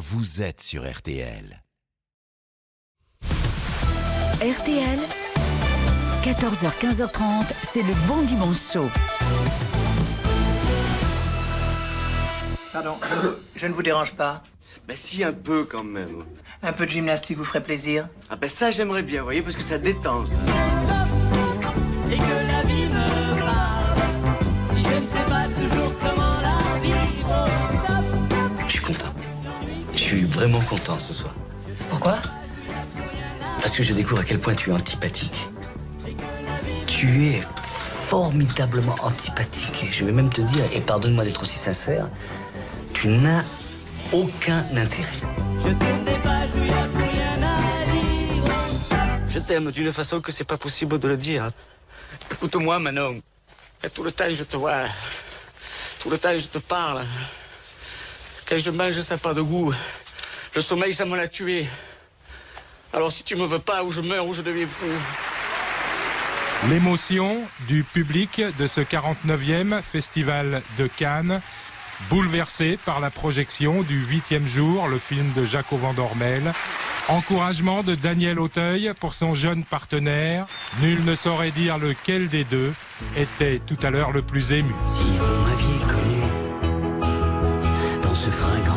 vous êtes sur RTL. RTL, 14h, 15h30, c'est le bon dimanche. Pardon, je, vous- je ne vous dérange pas. Bah si, un peu quand même. Un peu de gymnastique vous ferait plaisir Ah ben ça j'aimerais bien, vous voyez, parce que ça détend. et que vraiment content ce soir. Pourquoi? Parce que je découvre à quel point tu es antipathique. Tu es formidablement antipathique. Et je vais même te dire, et pardonne-moi d'être aussi sincère, tu n'as aucun intérêt. Je t'aime d'une façon que c'est pas possible de le dire. Écoute-moi, Manon. Et tout le temps, je te vois. Tout le temps, je te parle. Quand je mange, ça n'a pas de goût. Le sommeil, ça me l'a tué. Alors, si tu me veux pas, ou je meurs, ou je deviens fou. L'émotion du public de ce 49e festival de Cannes, bouleversé par la projection du huitième jour, le film de Jacques Van Dormel. Encouragement de Daniel Auteuil pour son jeune partenaire. Nul ne saurait dire lequel des deux était tout à l'heure le plus ému. Si vous m'aviez connu dans ce fringant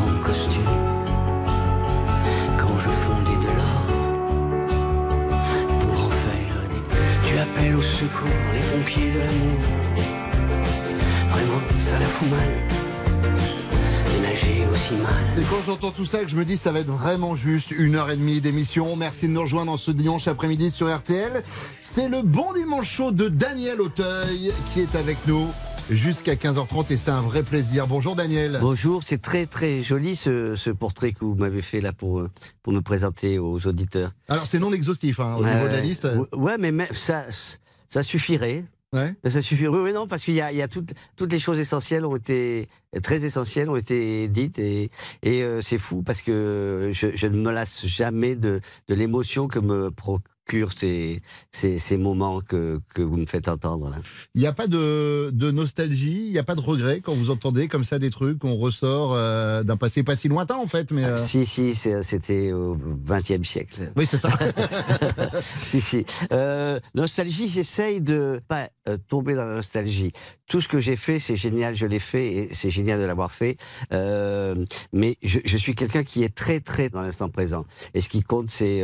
appelles au secours les pompiers de l'amour. Vraiment, ça la fout mal. C'est quand j'entends tout ça que je me dis ça va être vraiment juste une heure et demie d'émission. Merci de nous rejoindre en ce dimanche après-midi sur RTL. C'est le bon dimanche chaud de Daniel Auteuil qui est avec nous jusqu'à 15h30 et c'est un vrai plaisir. Bonjour Daniel. Bonjour, c'est très très joli ce, ce portrait que vous m'avez fait là pour, euh, pour me présenter aux auditeurs. Alors c'est non exhaustif hein, au niveau de la liste. Euh, Ouais, mais ça, ça suffirait. Ouais. Ça suffirait. Oui, oui, non, parce qu'il y a, il y a toutes, toutes les choses essentielles ont été très essentielles ont été dites et, et euh, c'est fou parce que je, je ne me lasse jamais de, de l'émotion que me procurent ces, ces, ces moments que, que vous me faites entendre là. Il n'y a pas de, de nostalgie, il n'y a pas de regret quand vous entendez comme ça des trucs qu'on ressort euh, d'un passé pas si lointain en fait. Mais euh, Si, si, c'était au XXe siècle. oui c'est ça. si, si. Euh, nostalgie, j'essaye de pas tomber dans la nostalgie. Tout ce que j'ai fait, c'est génial, je l'ai fait et c'est génial de l'avoir fait. Mais je, je suis quelqu'un qui est très, très dans l'instant présent. Et ce qui compte, c'est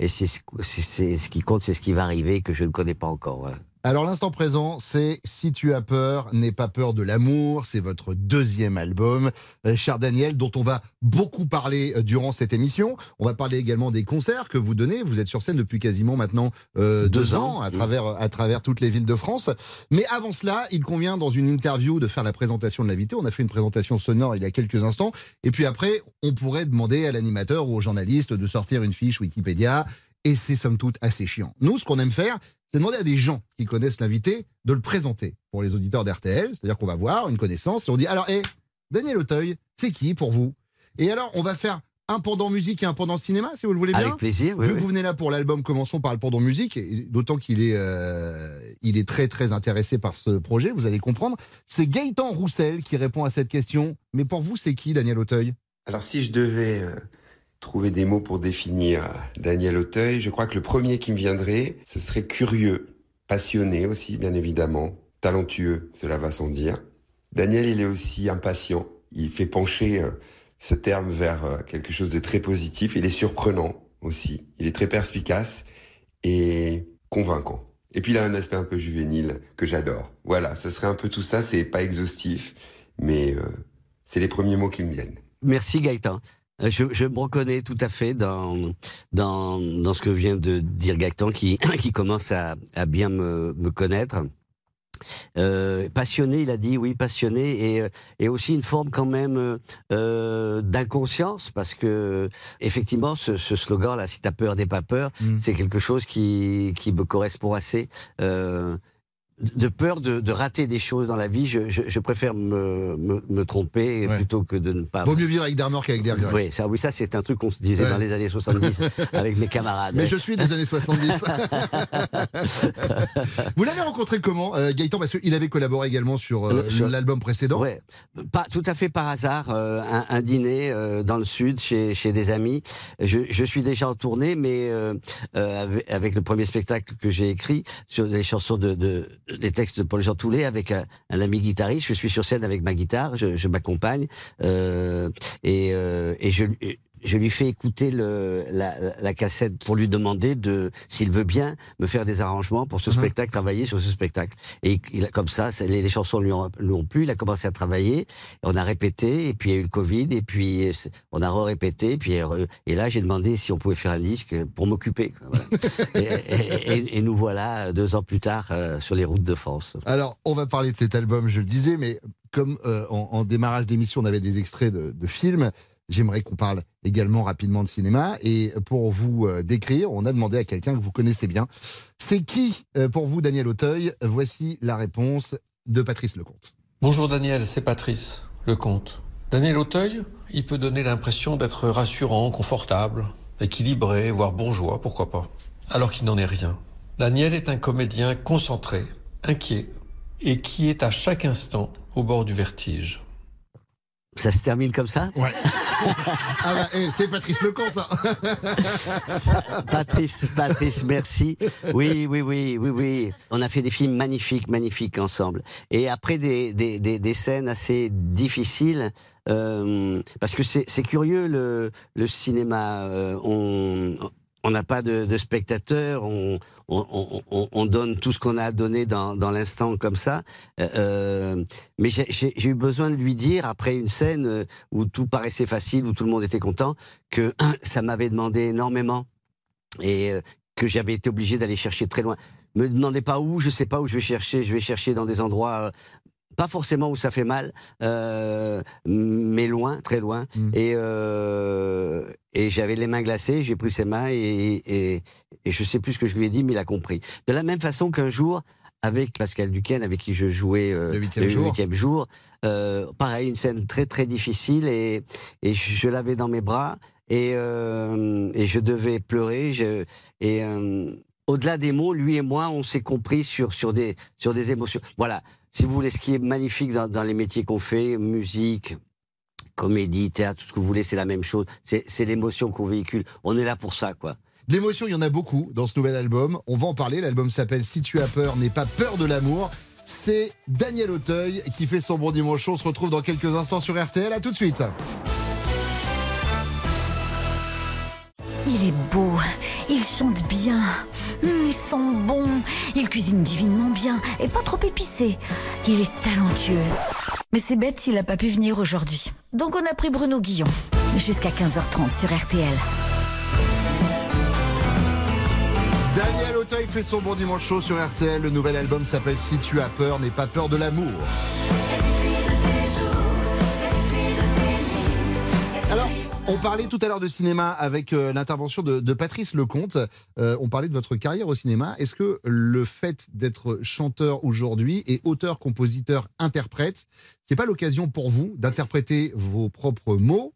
c'est ce- c'est- ce qui compte, c'est ce qui va arriver que je ne connais pas encore. voilà. Alors l'instant présent, c'est Si tu as peur, n'aie pas peur de l'amour. C'est votre deuxième album, euh, cher Daniel, dont on va beaucoup parler euh, durant cette émission. On va parler également des concerts que vous donnez. Vous êtes sur scène depuis quasiment maintenant euh, deux, Deux ans, ans, à oui. travers à travers toutes les villes de France. Mais avant cela, il convient dans une interview de faire la présentation de l'invité. On a fait une présentation sonore il y a quelques instants. Et puis après, on pourrait demander à l'animateur ou au journaliste de sortir une fiche Wikipédia. Et c'est somme toute assez chiant. Nous, ce qu'on aime faire, c'est demander à des gens qui connaissent l'invité de le présenter pour les auditeurs d'RTL. C'est-à-dire qu'on va voir une connaissance et on dit alors, hé, Daniel Auteuil, c'est qui pour vous? Et alors, on va faire un pendant musique et un pendant cinéma, si vous le voulez bien. Avec plaisir. oui, Vu oui. que vous venez là pour l'album, commençons par le pendant musique, et d'autant qu'il est, euh, il est très très intéressé par ce projet, vous allez comprendre. C'est Gaëtan Roussel qui répond à cette question. Mais pour vous, c'est qui Daniel Auteuil? Alors si je devais euh, trouver des mots pour définir euh, Daniel Auteuil, je crois que le premier qui me viendrait, ce serait curieux, passionné aussi, bien évidemment, talentueux, cela va sans dire. Daniel, il est aussi impatient. Il fait pencher euh, ce terme vers euh, quelque chose de très positif. Il est surprenant aussi. Il est très perspicace et convaincant. Et puis il a un aspect un peu juvénile que j'adore. Voilà, ce serait un peu tout ça. C'est pas exhaustif, mais c'est les premiers mots qui me viennent. Merci Gaëtan. Euh, Je, je me reconnais tout à fait dans, dans, dans ce que vient de dire Gaëtan, qui, qui commence à, à bien me, me connaître. Euh, passionné, il a dit, oui, passionné, et, euh, et aussi une forme quand même euh, d'inconscience, parce que effectivement, ce, ce slogan-là, si t'as peur, n'aie pas peur, Mm. c'est quelque chose qui, qui me correspond assez. Euh, de peur de, de rater des choses dans la vie. Je, je, je préfère me, me, me tromper Ouais. plutôt que de ne pas. Vaut mieux vivre avec des remords qu'avec des regrets. Oui, ça, oui, ça c'est un truc qu'on se disait Ouais. dans les années 70 avec mes camarades. Mais je suis des années 70. Vous l'avez rencontré comment, euh, Gaëtan? Parce qu'il avait collaboré également sur euh, Euh, l'album précédent. Ouais, pas tout à fait par hasard, euh, un, un dîner euh, dans le sud chez, chez des amis. Je, je suis déjà en tournée, mais euh, euh, avec, avec le premier spectacle que j'ai écrit sur les chansons de, de des textes de Paul-Jean Toulet avec un, ami guitariste. Je suis sur scène avec ma guitare, je, je m'accompagne euh, et, euh, et je je lui fais écouter le, la, cassette pour lui demander de, s'il veut bien, me faire des arrangements pour ce Mhm. spectacle, travailler sur ce spectacle. Et il comme ça, les, les chansons lui ont, lui ont plu. Il a commencé à travailler. On a répété, et puis il y a eu le Covid, et puis euh, on a re-répété, et puis euh, et là j'ai demandé si on pouvait faire un disque pour m'occuper. voilà. et, et- et- et nous voilà euh, deux ans plus tard euh, sur les routes de France. Alors, on va parler de cet album, je le disais, mais comme euh, en, en démarrage d'émission, on avait des extraits de, de films, j'aimerais qu'on parle également rapidement de cinéma. Et pour vous euh, décrire, on a demandé à quelqu'un que vous connaissez bien. C'est qui, euh, pour vous, Daniel Auteuil? Voici la réponse de Patrice Lecomte. Bonjour Daniel, c'est Patrice, le comte. Daniel Auteuil, il peut donner l'impression d'être rassurant, confortable, équilibré, voire bourgeois, pourquoi pas. Alors qu'il n'en est rien. Daniel est un comédien concentré, inquiet, et qui est à chaque instant au bord du vertige. Ça se termine comme ça? Ouais. ah bah, eh, c'est Patrice Lecomte. hein. Patrice, Patrice, merci. Oui, oui, oui, oui, oui. On a fait des films magnifiques, magnifiques ensemble. Et après des, des, des, des scènes assez difficiles, euh, parce que c'est c'est curieux le, le cinéma. euh, on on n'a pas de, spectateurs, on, on, on- on- on donne tout ce qu'on a à donner dans, l'instant comme ça. Euh, euh, mais j'ai- eu besoin de lui dire, après une scène euh, où tout paraissait facile, où tout le monde était content, que ça m'avait demandé énormément et que j'avais été obligé d'aller chercher très loin. Me demandez pas où, je sais pas où je vais chercher. Je vais chercher dans des endroits, pas forcément où ça fait mal, euh, mais loin, très loin. Mm. Et, euh, et j'avais les mains glacées. J'ai pris ses mains et, et, et je sais plus ce que je lui ai dit, mais il a compris. De la même façon qu'un jour. Avec Pascal Duquesne, avec qui je jouais euh, Le huitième jour. huitième jour, pareil, une scène très très difficile et, et je, je l'avais dans mes bras et, et je devais pleurer. Je, et au-delà des mots, lui et moi, on s'est compris sur, sur, des, sur des émotions. Voilà, si vous voulez, ce qui est magnifique dans, dans les métiers qu'on fait, musique, comédie, théâtre, tout ce que vous voulez, c'est la même chose. C'est l'émotion qu'on véhicule. On est là pour ça, quoi. D'émotions, il y en a beaucoup dans ce nouvel album. On va en parler. L'album s'appelle Si tu as peur, n'aie pas peur de l'amour. C'est Daniel Auteuil qui fait son bon dimanche. On se retrouve dans quelques instants sur RTL. À tout de suite. Il est beau, il chante bien, hum, il sent bon, il cuisine divinement bien et pas trop épicé. Il est talentueux. Mais c'est bête s'il n'a pas pu venir aujourd'hui. Donc on a pris Bruno Guillon. Jusqu'à 15h30 sur RTL. Daniel Auteuil fait son bon dimanche chaud sur RTL. Le nouvel album s'appelle Si tu as peur, n'aie pas peur de l'amour. On parlait tout à l'heure de cinéma avec euh, l'intervention de, Patrice Lecomte. Euh, on parlait de votre carrière au cinéma. Est-ce que le fait d'être chanteur aujourd'hui et auteur, compositeur, interprète, c'est pas l'occasion pour vous d'interpréter vos propres mots,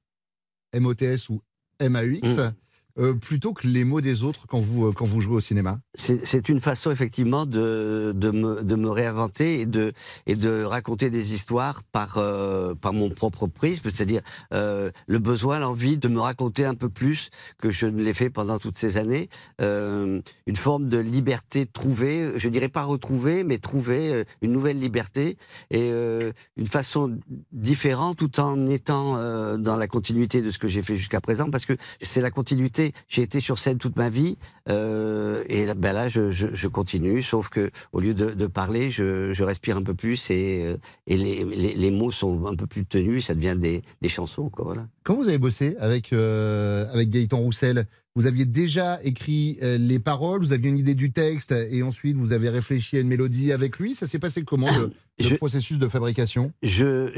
MOTS ou MAUX, Mm. Euh, plutôt que les mots des autres quand vous, euh, quand vous jouez au cinéma C'est une façon effectivement de, de, me, réinventer et de, et de raconter des histoires par, euh, par mon propre prisme, c'est-à-dire le besoin, l'envie de me raconter un peu plus que je ne l'ai fait pendant toutes ces années. Une forme de liberté trouvée, je dirais pas retrouvée, mais trouver euh, une nouvelle liberté et une façon différente tout en étant dans la continuité de ce que j'ai fait jusqu'à présent, parce que c'est la continuité. J'ai été sur scène toute ma vie euh, et ben là je, je, continue, sauf que au lieu de, parler, je, je respire un peu plus et, euh, et les, les, les mots sont un peu plus tenus, ça devient des, des chansons. Quoi, voilà. Quand vous avez bossé avec, euh, avec Gaëtan Roussel, vous aviez déjà écrit euh, les paroles, vous aviez une idée du texte et ensuite vous avez réfléchi à une mélodie avec lui. Ça s'est passé comment le, le Je- processus de fabrication? Je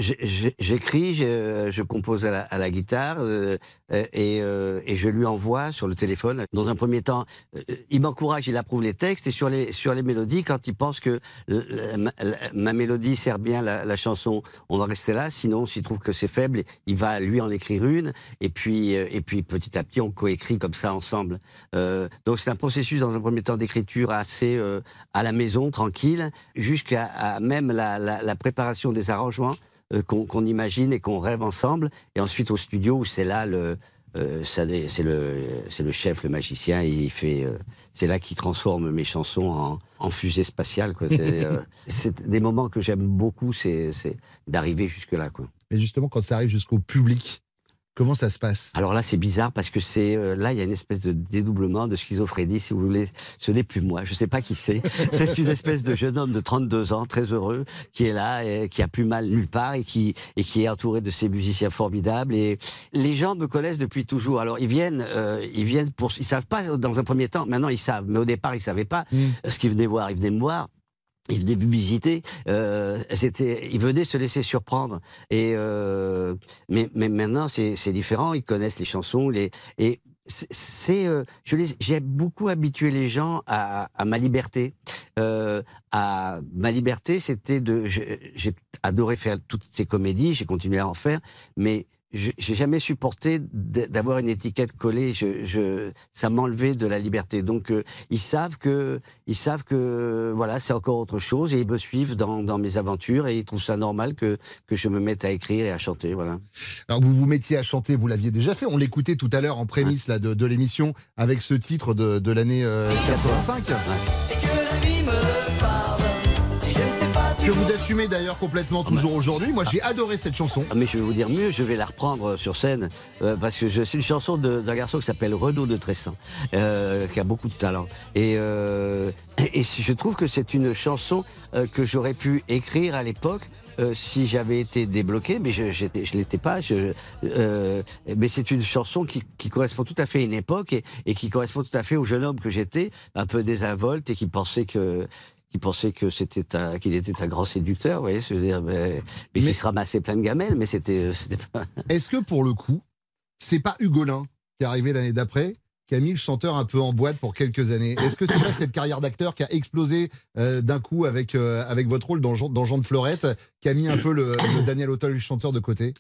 j'écris, je, je compose à la, à la guitare euh, euh, et, euh, et je lui envoie sur le téléphone. Dans un premier temps, euh, il m'encourage, il approuve les textes et sur les sur les mélodies, quand il pense que la- ma, la- ma mélodie sert bien la, chanson, on va rester là. Sinon, s'il trouve que c'est faible, il va lui en écrire une et puis et puis petit à petit on coécrit comme ça ensemble. Euh, donc c'est un processus dans un premier temps d'écriture assez euh, à la maison, tranquille, jusqu'à même la, la- la préparation des arrangements euh, qu'on imagine et qu'on rêve ensemble, et ensuite au studio où c'est là le c'est le c'est le chef, le magicien, et il fait c'est là qu'il transforme mes chansons en, en fusée spatiale. C'est des moments que j'aime beaucoup, c'est d'arriver jusque là quoi. Et justement, quand ça arrive jusqu'au public, comment ça se passe? Alors là, c'est bizarre parce que c'est euh, là, il y a une espèce de dédoublement, de schizophrénie, si vous voulez. Ce n'est plus moi, je sais pas qui c'est. c'est une espèce de jeune homme de 32 ans, très heureux, qui est là, et qui a plus mal nulle part et qui et qui est entouré de ces musiciens formidables. Et les gens me connaissent depuis toujours. Alors ils viennent, euh, ils viennent pour, ils savent pas dans un premier temps. Maintenant ils savent, mais au départ ils savaient pas ce qu'ils venaient voir. Ils venaient me voir. Ils venaient me visiter. Euh, c'était, ils venaient se laisser surprendre. Et euh, mais, mais maintenant c'est différent. Ils connaissent les chansons, les et c'est- euh, j'ai beaucoup habitué les gens à, à ma liberté. Euh, à ma liberté, c'était de j'ai adoré faire toutes ces comédies. J'ai continué à en faire, mais j'ai jamais supporté d'avoir une étiquette collée. Je, je, ça m'enlevait de la liberté. Donc euh, ils savent que, ils savent que voilà, c'est encore autre chose et ils me suivent dans, dans mes aventures et ils trouvent ça normal que que je me mette à écrire et à chanter. Voilà. Alors vous vous mettiez à chanter, vous l'aviez déjà fait. On l'écoutait tout à l'heure en prémisse là, de, de l'émission avec ce titre de, de l'année euh, 85. que la vie me Que vous assumez d'ailleurs complètement toujours aujourd'hui. Moi j'ai adoré cette chanson. Ah, mais je vais vous dire mieux, je vais la reprendre sur scène euh, parce que c'est une chanson d'un garçon qui s'appelle Renaud de Tressan, euh, qui a beaucoup de talent. Et, euh, et, et je trouve que c'est une chanson euh, que j'aurais pu écrire à l'époque. euh, si j'avais été débloqué, mais je je l'étais pas. Je, euh, mais c'est une chanson qui, qui correspond tout à fait à une époque et, et qui correspond tout à fait au jeune homme que j'étais, un peu désinvolte et qui pensait que qui pensait que c'était qu'il était un grand séducteur, vous voyez, je veux dire, mais, mais, qui se ramassait plein de gamelles, mais c'était c'était pas. Est-ce que pour le coup, c'est pas Hugolin qui est arrivé l'année d'après qui a mis le chanteur un peu en boîte pour quelques années? Est-ce que c'est pas cette carrière d'acteur qui a explosé euh, d'un coup avec, euh, avec votre rôle dans Jean, dans Jean de Fleurette, qui a mis un peu le, le Daniel Auteuil chanteur de côté?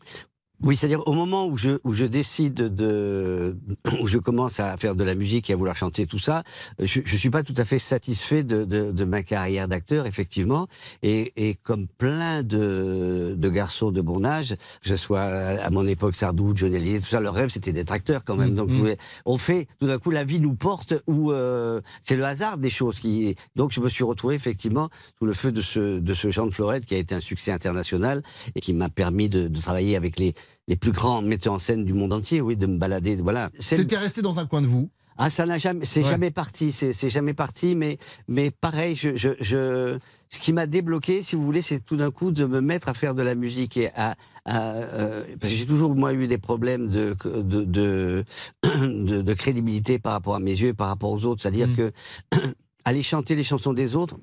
Oui, c'est-à-dire au moment où je, où je décide de, où je commence à faire de la musique et à vouloir chanter tout ça, je, je suis pas tout à fait satisfait de, de, de ma carrière d'acteur, effectivement. Et, et comme plein de, de garçons de bon âge, que ce soit à mon époque Sardou, John Hallyday, tout ça, leur rêve c'était d'être acteur quand même. Donc Mhm. on fait, tout d'un coup, la vie nous porte où euh, c'est le hasard des choses qui. Donc je me suis retrouvé effectivement sous le feu de ce de ce Jean de Florette qui a été un succès international et qui m'a permis de, de travailler avec les les plus grands metteurs en scène du monde entier, oui, de me balader, voilà. C'est le- C'était resté dans un coin de vous? ah, ça n'a jamais, c'est Ouais. jamais parti, c'est jamais parti, mais mais pareil, je, je, je ce qui m'a débloqué, si vous voulez, c'est tout d'un coup de me mettre à faire de la musique et à, à, euh, parce que j'ai toujours moi eu des problèmes de de, de de de crédibilité par rapport à mes yeux, et par rapport aux autres, c'est-à-dire Mm. que aller chanter les chansons des autres.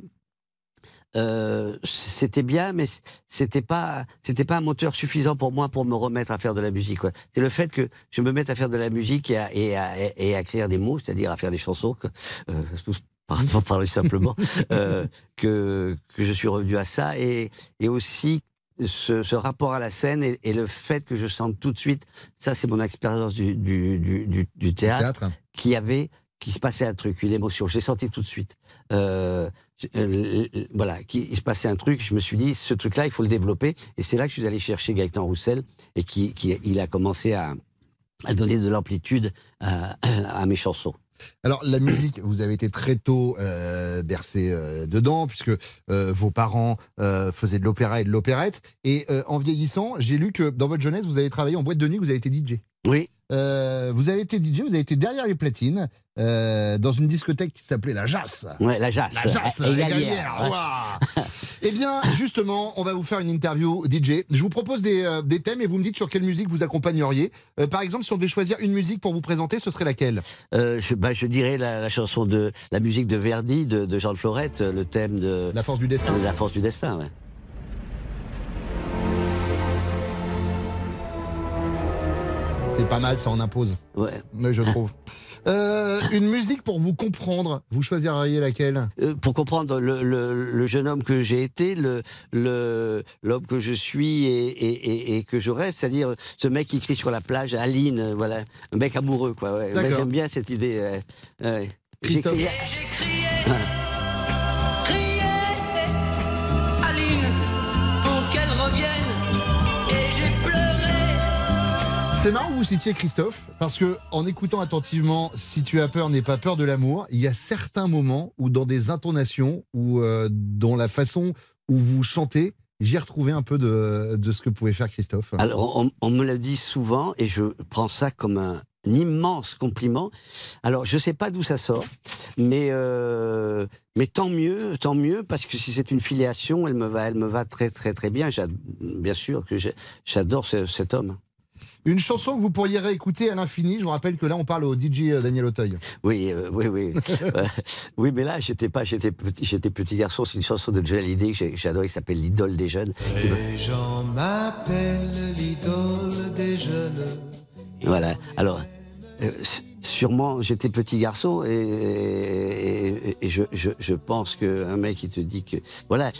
Euh, c'était bien, mais c'était pas, c'était pas un moteur suffisant pour moi pour me remettre à faire de la musique. quoi. C'est le fait que je me mette à faire de la musique et à, et à, et à écrire des mots, c'est-à-dire à faire des chansons, que, euh, pour parler simplement, euh, que, que je suis revenu à ça et, et aussi ce, ce rapport à la scène et, et le fait que je sente tout de suite, ça c'est mon expérience du, du, du, du- du théâtre, Théâtre. qui avait, qui se passait un truc, une émotion. J'ai senti tout de suite. Euh, euh, voilà, qu'il se passait un truc. Je me suis dit, ce truc-là, il faut le développer. Et c'est là que je suis allé chercher Gaëtan Roussel et qui, qui il a commencé à, à donner de l'amplitude à, à mes chansons. Alors la musique, vous avez été très tôt euh, bercé euh, dedans, puisque euh, vos parents faisaient de l'opéra et de l'opérette. Et en vieillissant, j'ai lu que dans votre jeunesse, vous avez travaillé en boîte de nuit, vous avez été DJ. Oui. Euh, vous avez été DJ, vous avez été derrière les platines, euh, dans une discothèque qui s'appelait La Jasse. Ouais, la jasse. La Jasse, Et Galière, Galières, ouais. ouah. Eh bien, justement, on va vous faire une interview DJ. Je vous propose des, euh, des thèmes et vous me dites sur quelle musique vous accompagneriez. Par exemple, si on devait choisir une musique pour vous présenter, ce serait laquelle? Je, bah, je dirais la, la chanson de la musique de Verdi, de, de Jean de Florette, le thème de La force du destin. de la force du destin. Ouais. C'est pas mal, ça en impose. Ouais. Oui, je trouve. Euh, une musique pour vous comprendre, vous choisiriez laquelle? Euh, pour comprendre le, le, le jeune homme que j'ai été, le le l'homme que je suis et, et, et, et que je reste, c'est-à-dire ce mec qui crie sur la plage, Aline, euh, voilà, un mec amoureux, quoi. Ouais. J'aime bien cette idée. ouais. Ouais. J'ai crié- C'est marrant que vous citiez Christophe, parce que en écoutant attentivement Si tu as peur, n'aie pas peur de l'amour, il y a certains moments où dans des intonations ou euh, dans la façon où vous chantez, j'ai retrouvé un peu de, ce que pouvait faire Christophe. Alors, on, me l'a dit souvent et je prends ça comme un, immense compliment. Alors, je sais pas d'où ça sort, mais euh, mais tant mieux, tant mieux parce que si c'est une filiation, elle me va, elle me va très très très bien. Bien sûr que j'adore ce- cet homme. Une chanson que vous pourriez réécouter à l'infini, je vous rappelle que là on parle au DJ Daniel Auteuil. Oui, euh, oui, oui, Euh, oui, mais là, j'étais pas, j'étais petit, j'étais petit garçon. C'est une chanson de Johnny Hallyday que j'adorais, qui s'appelle l'idole des jeunes. Les gens m'appellent l'idole des jeunes. Voilà. Alors, euh, sûrement, j'étais petit garçon et, et- et je, je, je pense qu'un mec qui te dit que. Voilà,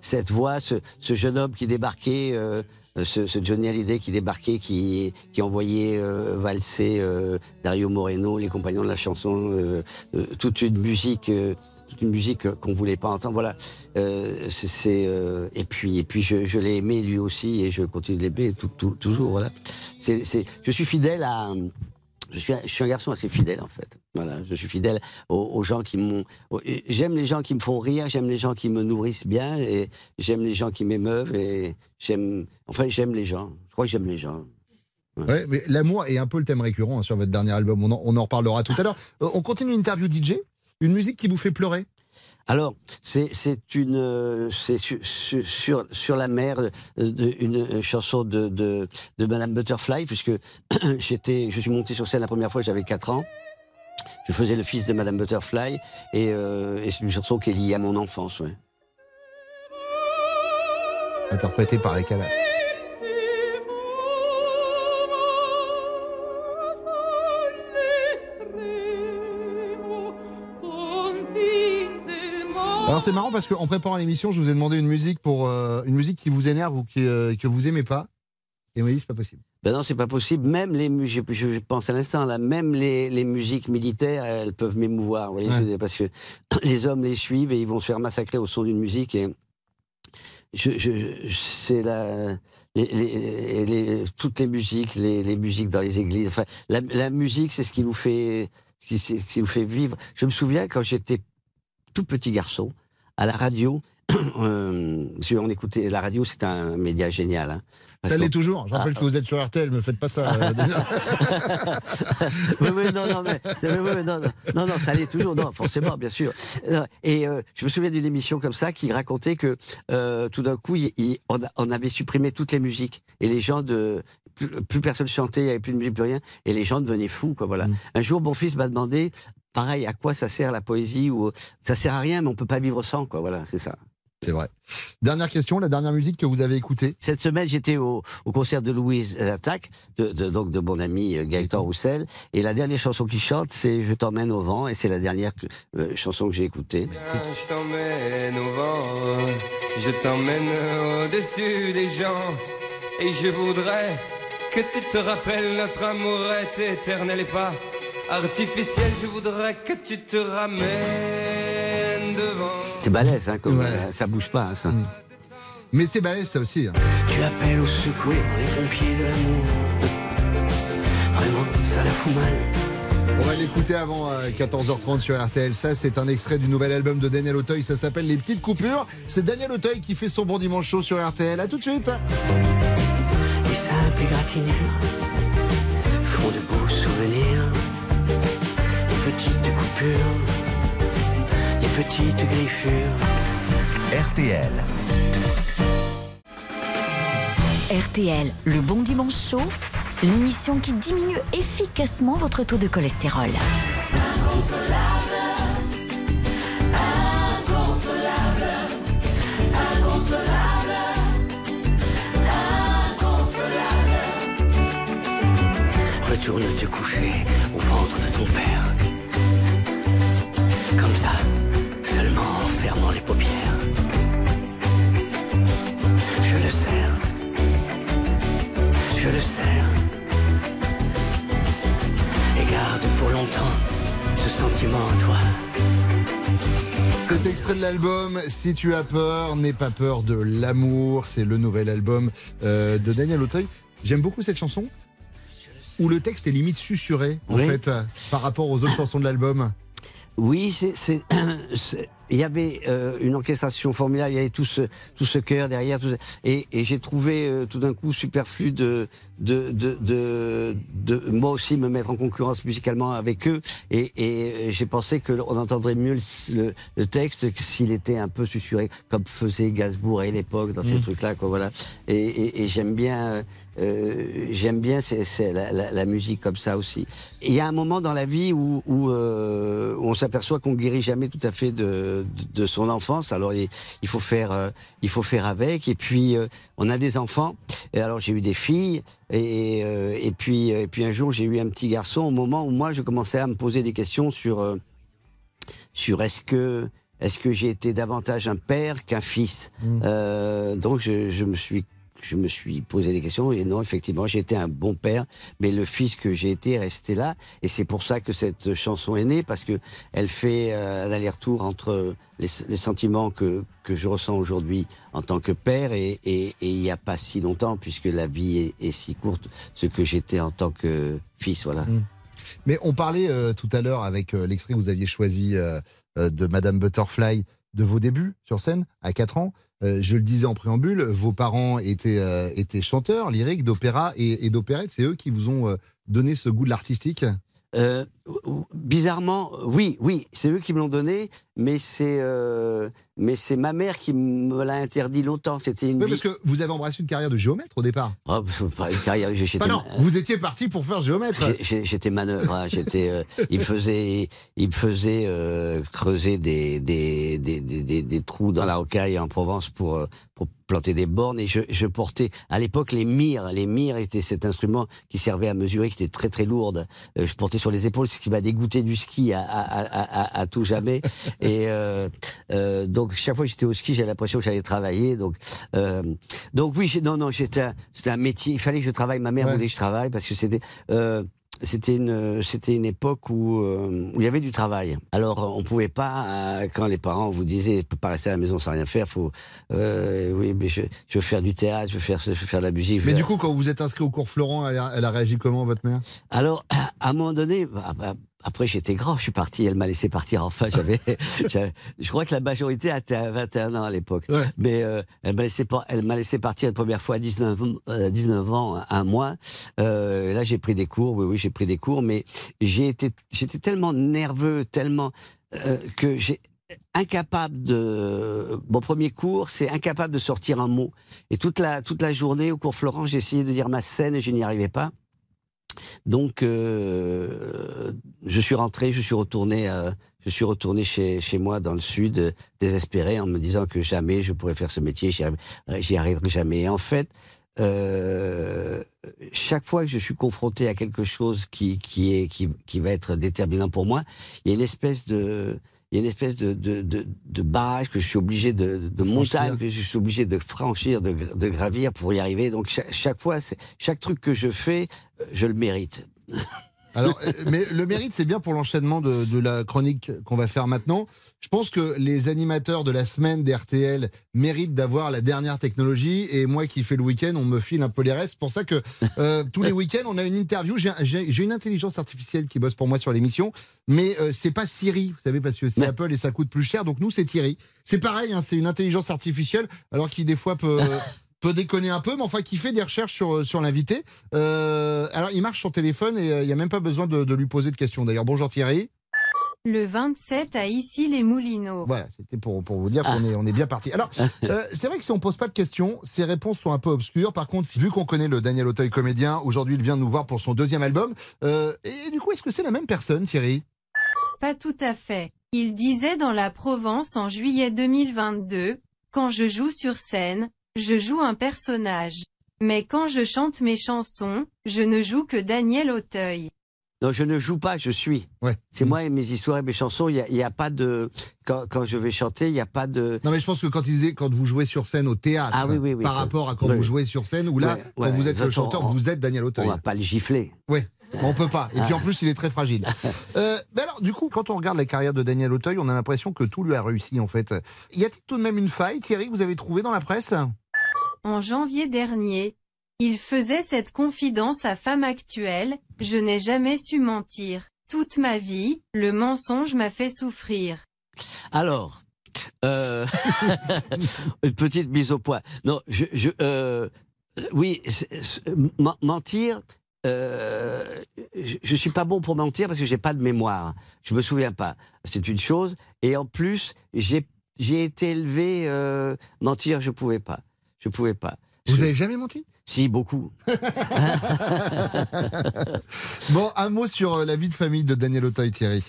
cette voix, ce, ce jeune homme qui débarquait, euh, ce, ce Johnny Hallyday qui débarquait, qui, qui envoyait euh, valser euh, Dario Moreno, les compagnons de la chanson, euh, euh, toute une musique. euh, toute une musique euh, qu'on voulait pas entendre, voilà. Euh, c'est- euh, et puis et puis je, je l'ai aimé lui aussi et je continue de l'aimer toujours, voilà. C'est, je suis fidèle à. Je suis, un- garçon assez fidèle en fait. Voilà, je suis fidèle aux, gens qui m'ont. J'aime les gens qui me font rire, j'aime les gens qui me nourrissent bien, et j'aime les gens qui m'émeuvent, et j'aime. Enfin, j'aime les gens. Je crois que j'aime les gens. L'amour est un peu le thème récurrent hein, sur votre dernier album. On en, on reparlera tout à l'heure. Euh, on continue l'interview DJ. Une musique qui vous fait pleurer. Alors, c'est une euh, sur, la mer euh, une euh, chanson de, Madame Butterfly puisque je suis monté sur scène la première fois j'avais 4 ans. Je faisais le fils de Madame Butterfly et, c'est une chanson qui est liée à mon enfance. Ouais. Interprété par les Calas. Alors c'est marrant parce qu'en préparant l'émission, je vous ai demandé une musique pour euh, une musique qui vous énerve ou qui, euh, que vous aimez pas. Et on m'a dit c'est pas possible. Ben non, c'est pas possible. Même les musiques, je, je pense à l'instant là, même les, les musiques militaires, elles peuvent m'émouvoir. Ouais. parce que les hommes les suivent et ils vont se faire massacrer au son d'une musique. Et je, je, je- c'est la, les, les- les- toutes les musiques, les, les musiques dans les églises. Enfin, la, la musique, c'est ce qui nous fait, ce qui, ce qui nous fait vivre. Je me souviens quand j'étais tout petit garçon à la radio. euh, qu'on écoutait la radio, c'est un média génial. hein. Ça l'est toujours. Je rappelle Ah. que vous êtes sur RTL, me faites pas ça. euh, oui, oui, non, non, mais, oui, non, non, non, non, ça allait toujours, non, forcément, bien sûr. Et euh, je me souviens d'une émission comme ça qui racontait que euh, tout d'un coup, il- il- on, avait supprimé toutes les musiques et les gens de plus, plus personne chantait, il n'y avait plus de musique, plus rien, et les gens devenaient fous, quoi, voilà. Un jour, mon fils m'a demandé, pareil, à quoi ça sert la poésie ou ça sert à rien, mais on peut pas vivre sans, quoi, voilà, c'est ça. C'est vrai. Dernière question, la dernière musique que vous avez écoutée. Cette semaine, j'étais au, au concert de Louise Attaque, de, de- donc de mon ami euh, Gaëtan Roussel, et la dernière chanson qu'il chante, c'est Je t'emmène au vent, et c'est la dernière que- euh, chanson que j'ai écoutée. Je t'emmène au vent, je t'emmène au-dessus des gens, et je voudrais que tu te rappelles notre amour est éternel et pas artificiel. Je voudrais que tu te ramènes. C'est balèze, hein, comme, Ouais. euh, ça bouge pas, hein, ça. Mais c'est balèze ça aussi. hein. Tu appelles au secours les pompiers de l'amour. Vraiment, ça la fout mal. On va l'écouter avant euh, 14h30 sur RTL. Ça, c'est un extrait du nouvel album de Daniel Auteuil. Ça s'appelle Les Petites Coupures. C'est Daniel Auteuil qui fait son bon dimanche chaud sur RTL. À tout de suite. Les simples égratignures font de beaux souvenirs. Les petites coupures, les petites griffures. RTL, RTL, le bon dimanche chaud, l'émission qui diminue efficacement votre taux de cholestérol. Inconsolable, inconsolable, inconsolable, inconsolable. Retourne te coucher au ventre de ton père. Comme ça, fermant les paupières. Je le serre. Je le serre. Et garde pour longtemps ce sentiment en toi. Cet extrait de l'album Si tu as peur, n'aie pas peur de l'amour, c'est le nouvel album euh, de Daniel Auteuil. J'aime beaucoup cette chanson où le texte est limite susurré en Oui. fait euh, par rapport aux autres chansons de l'album. Oui, c'est- il y avait euh, une orchestration formidable, il y avait tout ce, tout ce cœur derrière, tout et, et j'ai trouvé euh, tout d'un coup superflu de, de, de, de, de moi aussi me mettre en concurrence musicalement avec eux, et, et j'ai pensé qu'on entendrait mieux le, le- le texte s'il était un peu susurré, comme faisait Gainsbourg à l'époque dans ces Mm. trucs-là, quoi, voilà. Et, et- et j'aime bien, euh, j'aime bien c'est, c'est la, la- la musique comme ça aussi. Il y a un moment dans la vie où, où, euh, où on s'aperçoit qu'on guérit jamais tout à fait de, de, de son enfance. Alors il, il faut faire, euh, il faut faire avec. Et puis euh, on a des enfants. Et alors j'ai eu des filles. Et, euh, et puis et puis un jour j'ai eu un petit garçon. Au moment où moi je commençais à me poser des questions sur sur est-ce que est-ce que j'ai été davantage un père qu'un fils Euh, Donc je, je me suis je me suis posé des questions et non effectivement j'ai été un bon père, mais le fils que j'ai été est resté là et c'est pour ça que cette chanson est née parce que elle fait euh, un aller-retour entre les, sentiments que que je ressens aujourd'hui en tant que père et il n'y a pas si longtemps puisque la vie est, si courte ce que j'étais en tant que fils voilà. Mais on parlait euh, tout à l'heure avec euh, l'extrait que vous aviez choisi euh, de Madame Butterfly de vos débuts sur scène à 4 ans. Euh, je le disais en préambule, vos parents étaient, euh, chanteurs lyriques d'opéra et, et d'opérette. C'est eux qui vous ont euh, donné ce goût de l'artistique? Bizarrement, oui, oui, c'est eux qui me l'ont donné, mais c'est euh, mais c'est ma mère qui me l'a interdit longtemps. C'était une Oui, parce que vous avez embrassé une carrière de géomètre au départ. Oh, pas une carrière. j'étais- Pas non, vous étiez parti pour faire géomètre. J'étais manœuvre. hein, J'étais. euh, il me faisait, il me faisait euh, creuser des des, des, des, des- trous dans la rocaille en Provence pour pour planter des bornes et je, je portais à l'époque les mires. Les mires étaient cet instrument qui servait à mesurer, qui était très très lourde. Je portais sur les épaules, ce qui m'a dégoûté du ski à, à, à, à, tout jamais. Et euh, euh, donc chaque fois que j'étais au ski, j'avais l'impression que j'allais travailler. Donc euh, donc oui, non non, j'étais un- c'était un métier. Il fallait que je travaille. Ma mère Ouais. voulait que je travaille parce que c'était euh, c'était une c'était une époque où, euh, où il y avait du travail. Alors euh, on pouvait pas euh, quand les parents vous disaient ne peut pas rester à la maison sans rien faire. Faut euh, oui mais je, je veux faire du théâtre, je veux faire je veux faire de la musique. Mais du coup, quand vous vous êtes inscrit au cours Florent, elle a, elle a réagi comment, votre mère? Alors, à un moment donné, bah, bah, après j'étais grand, je suis parti, elle m'a laissé partir. Enfin, j'avais, je crois que la majorité était à 21 ans à l'époque. Mais euh, elle m'a laissé, par- elle m'a laissé partir la première fois à 19, ans- euh, 19 ans, un mois. Euh, là, j'ai pris des cours. Oui, oui, j'ai pris des cours, mais j'ai été, j'étais tellement nerveux, tellement que j'ai incapable de mon premier cours, c'est incapable de sortir un mot. Et toute la toute la journée au cours Florent, j'ai essayé de dire ma scène et je n'y arrivais pas. Donc, euh, je suis rentré, je suis retourné, euh, je suis retourné chez, chez moi dans le sud, euh, désespéré, en me disant que jamais je pourrais faire ce métier, j'y arriverai, euh, arriverai jamais. Et en fait, euh, chaque fois que je suis confronté à quelque chose qui, qui, est, qui, qui va être déterminant pour moi, il y a une espèce de, il y a une espèce de, de, de, de barrage que je suis obligé de, de, montagne que je suis obligé de franchir, de, de gravir pour y arriver. Donc chaque, chaque fois, chaque truc que je fais, euh, je le mérite. Alors, euh, mais le mérite, c'est bien pour l'enchaînement de, de la chronique qu'on va faire maintenant. Je pense que les animateurs de la semaine d'RTL méritent d'avoir la dernière technologie. Et moi qui fais le week-end, on me file un peu les restes. C'est pour ça que euh, tous les week-ends, on a une interview. J'ai une intelligence artificielle qui bosse pour moi sur l'émission. Mais euh, c'est pas Siri, vous savez, parce que c'est Apple et ça coûte plus cher. Donc nous, c'est Thierry. C'est pareil, hein, c'est une intelligence artificielle, alors qui des fois peut... peut déconner un peu, mais enfin qui fait des recherches sur, sur l'invité. Euh, alors il marche sur téléphone et euh, il n'y a même pas besoin de, de lui poser de questions. D'ailleurs, bonjour Thierry. Le 27 à Issy-les-Moulineaux. Voilà, c'était pour, pour vous dire qu'on est, on est bien parti. Alors, euh, c'est vrai que si on pose pas de questions, ces réponses sont un peu obscures. Par contre, vu qu'on connaît le Daniel Auteuil comédien, aujourd'hui il vient nous voir pour son deuxième album. Euh, et du coup, est-ce que c'est la même personne, Thierry? Pas tout à fait. Il disait dans la Provence en juillet 2022, quand je joue sur scène, je joue un personnage. Mais quand je chante mes chansons, je ne joue que Daniel Auteuil. Non, je ne joue pas, je suis. C'est moi et mes histoires et mes chansons. Il n'y a, a, pas de. Quand, quand, je vais chanter, il n'y a pas de. Non, mais je pense que quand il disait quand vous jouez sur scène au théâtre, ah, oui, oui, oui, par rapport à quand vous jouez sur scène, où là, quand vous êtes le chanteur, on, vous êtes Daniel Auteuil. On va pas le gifler. Oui. On peut pas. Et puis en plus, il est très fragile. Euh, mais alors, du coup, quand on regarde la carrière de Daniel Auteuil, on a l'impression que tout lui a réussi, en fait. Y a-t-il tout de même une faille, Thierry, que vous avez trouvée dans la presse? En janvier dernier, il faisait cette confidence à Femme Actuelle, je n'ai jamais su mentir. Toute ma vie, le mensonge m'a fait souffrir. Alors, euh, une petite mise au point. Non, je, euh, oui, mentir. Euh, je, je suis pas bon pour mentir parce que j'ai pas de mémoire. Je me souviens pas. C'est une chose. Et en plus, j'ai été élevé mentir, je pouvais pas. Je pouvais pas. Vous avez jamais menti? Si, beaucoup. bon, un mot sur euh, la vie de famille de Daniel Auteuil, Thierry.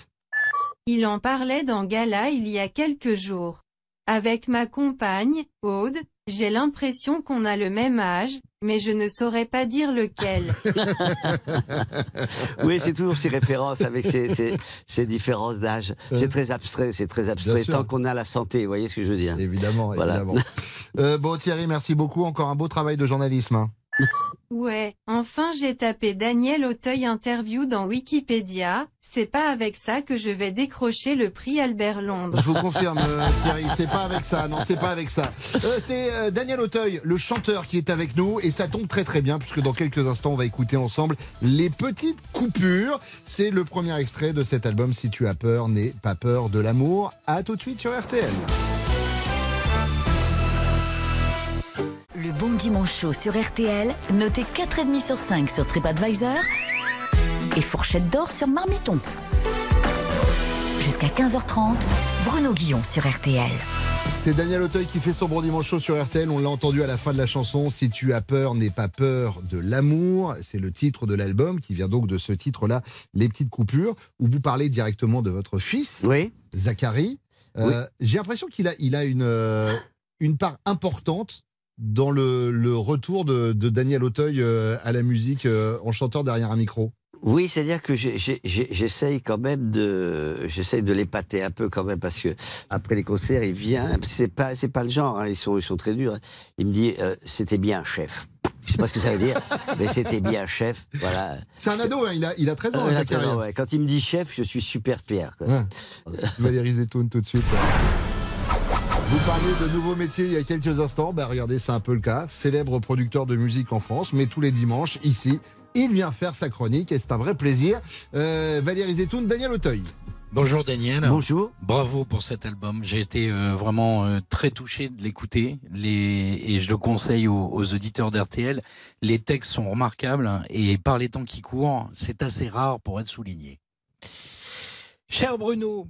Il en parlait dans Gala il y a quelques jours. Avec ma compagne, Aude, j'ai l'impression qu'on a le même âge, mais je ne saurais pas dire lequel. oui, c'est toujours ces références avec ces, ces, ces différences d'âge. C'est très abstrait, c'est très abstrait. Tant qu'on a la santé, vous voyez ce que je veux dire Évidemment, voilà. évidemment. euh, bon, Thierry, merci beaucoup. Encore un beau travail de journalisme. Ouais, enfin j'ai tapé Daniel Auteuil interview dans Wikipédia, c'est pas avec ça que je vais décrocher le prix Albert Londres. Je vous confirme euh, Thierry, c'est pas avec ça, non c'est pas avec ça. Euh, c'est euh, Daniel Auteuil, le chanteur qui est avec nous et ça tombe très très bien puisque dans quelques instants on va écouter ensemble Les Petites Coupures. C'est le premier extrait de cet album Si tu as peur, n'aie pas peur de l'amour. À tout de suite sur RTL. Le bon dimanche chaud sur RTL, noté 4,5 sur 5 sur TripAdvisor et fourchette d'or sur Marmiton. Jusqu'à 15h30, Bruno Guillon sur RTL. C'est Daniel Auteuil qui fait son bon dimanche chaud sur RTL. On l'a entendu à la fin de la chanson. Si tu as peur, n'aie pas peur de l'amour. C'est le titre de l'album qui vient donc de ce titre-là, Les petites coupures, où vous parlez directement de votre fils, oui. Zachary. Euh, Oui. J'ai l'impression qu'il a, il a une, euh, une part importante dans le, le retour de, de Daniel Auteuil euh, à la musique euh, en chanteur derrière un micro. Oui, c'est-à-dire que j'essaye quand même de, j'essaye de l'épater un peu quand même parce que après les concerts, il vient. C'est pas, c'est pas le genre. hein, ils sont, ils sont très durs. Il me dit, euh, c'était bien, chef. Je sais pas ce que ça veut dire, mais c'était bien, chef. Voilà. C'est un ado, hein, il, a, il a 13 ans, Euh, hein, vrai, ouais. Quand il me dit chef, je suis super fier. quoi. Ouais. Valérie Zetoun tout de suite. Vous parliez de nouveaux métiers il y a quelques instants. Ben regardez, c'est un peu le cas. Célèbre producteur de musique en France, mais tous les dimanches, ici, il vient faire sa chronique et c'est un vrai plaisir. Euh, Valérie Zetoun, Daniel Auteuil. Bonjour Daniel. Bonjour. Bravo pour cet album. J'ai été euh, vraiment euh, très touché de l'écouter les... et je le conseille aux, aux auditeurs d'RTL. Les textes sont remarquables hein, et par les temps qui courent, c'est assez rare pour être souligné. Cher Bruno,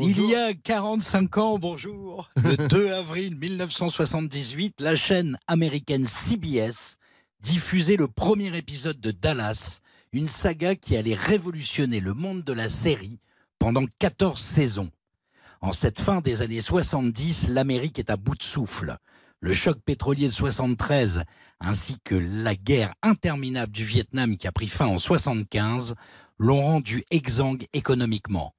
il y a 45 ans, bonjour, le 2 avril 1978, la chaîne américaine CBS diffusait le premier épisode de Dallas, une saga qui allait révolutionner le monde de la série pendant 14 saisons. En cette fin des années 70, l'Amérique est à bout de souffle. Le choc pétrolier de 73 ainsi que la guerre interminable du Vietnam qui a pris fin en 75 l'ont rendu exsangue économiquement.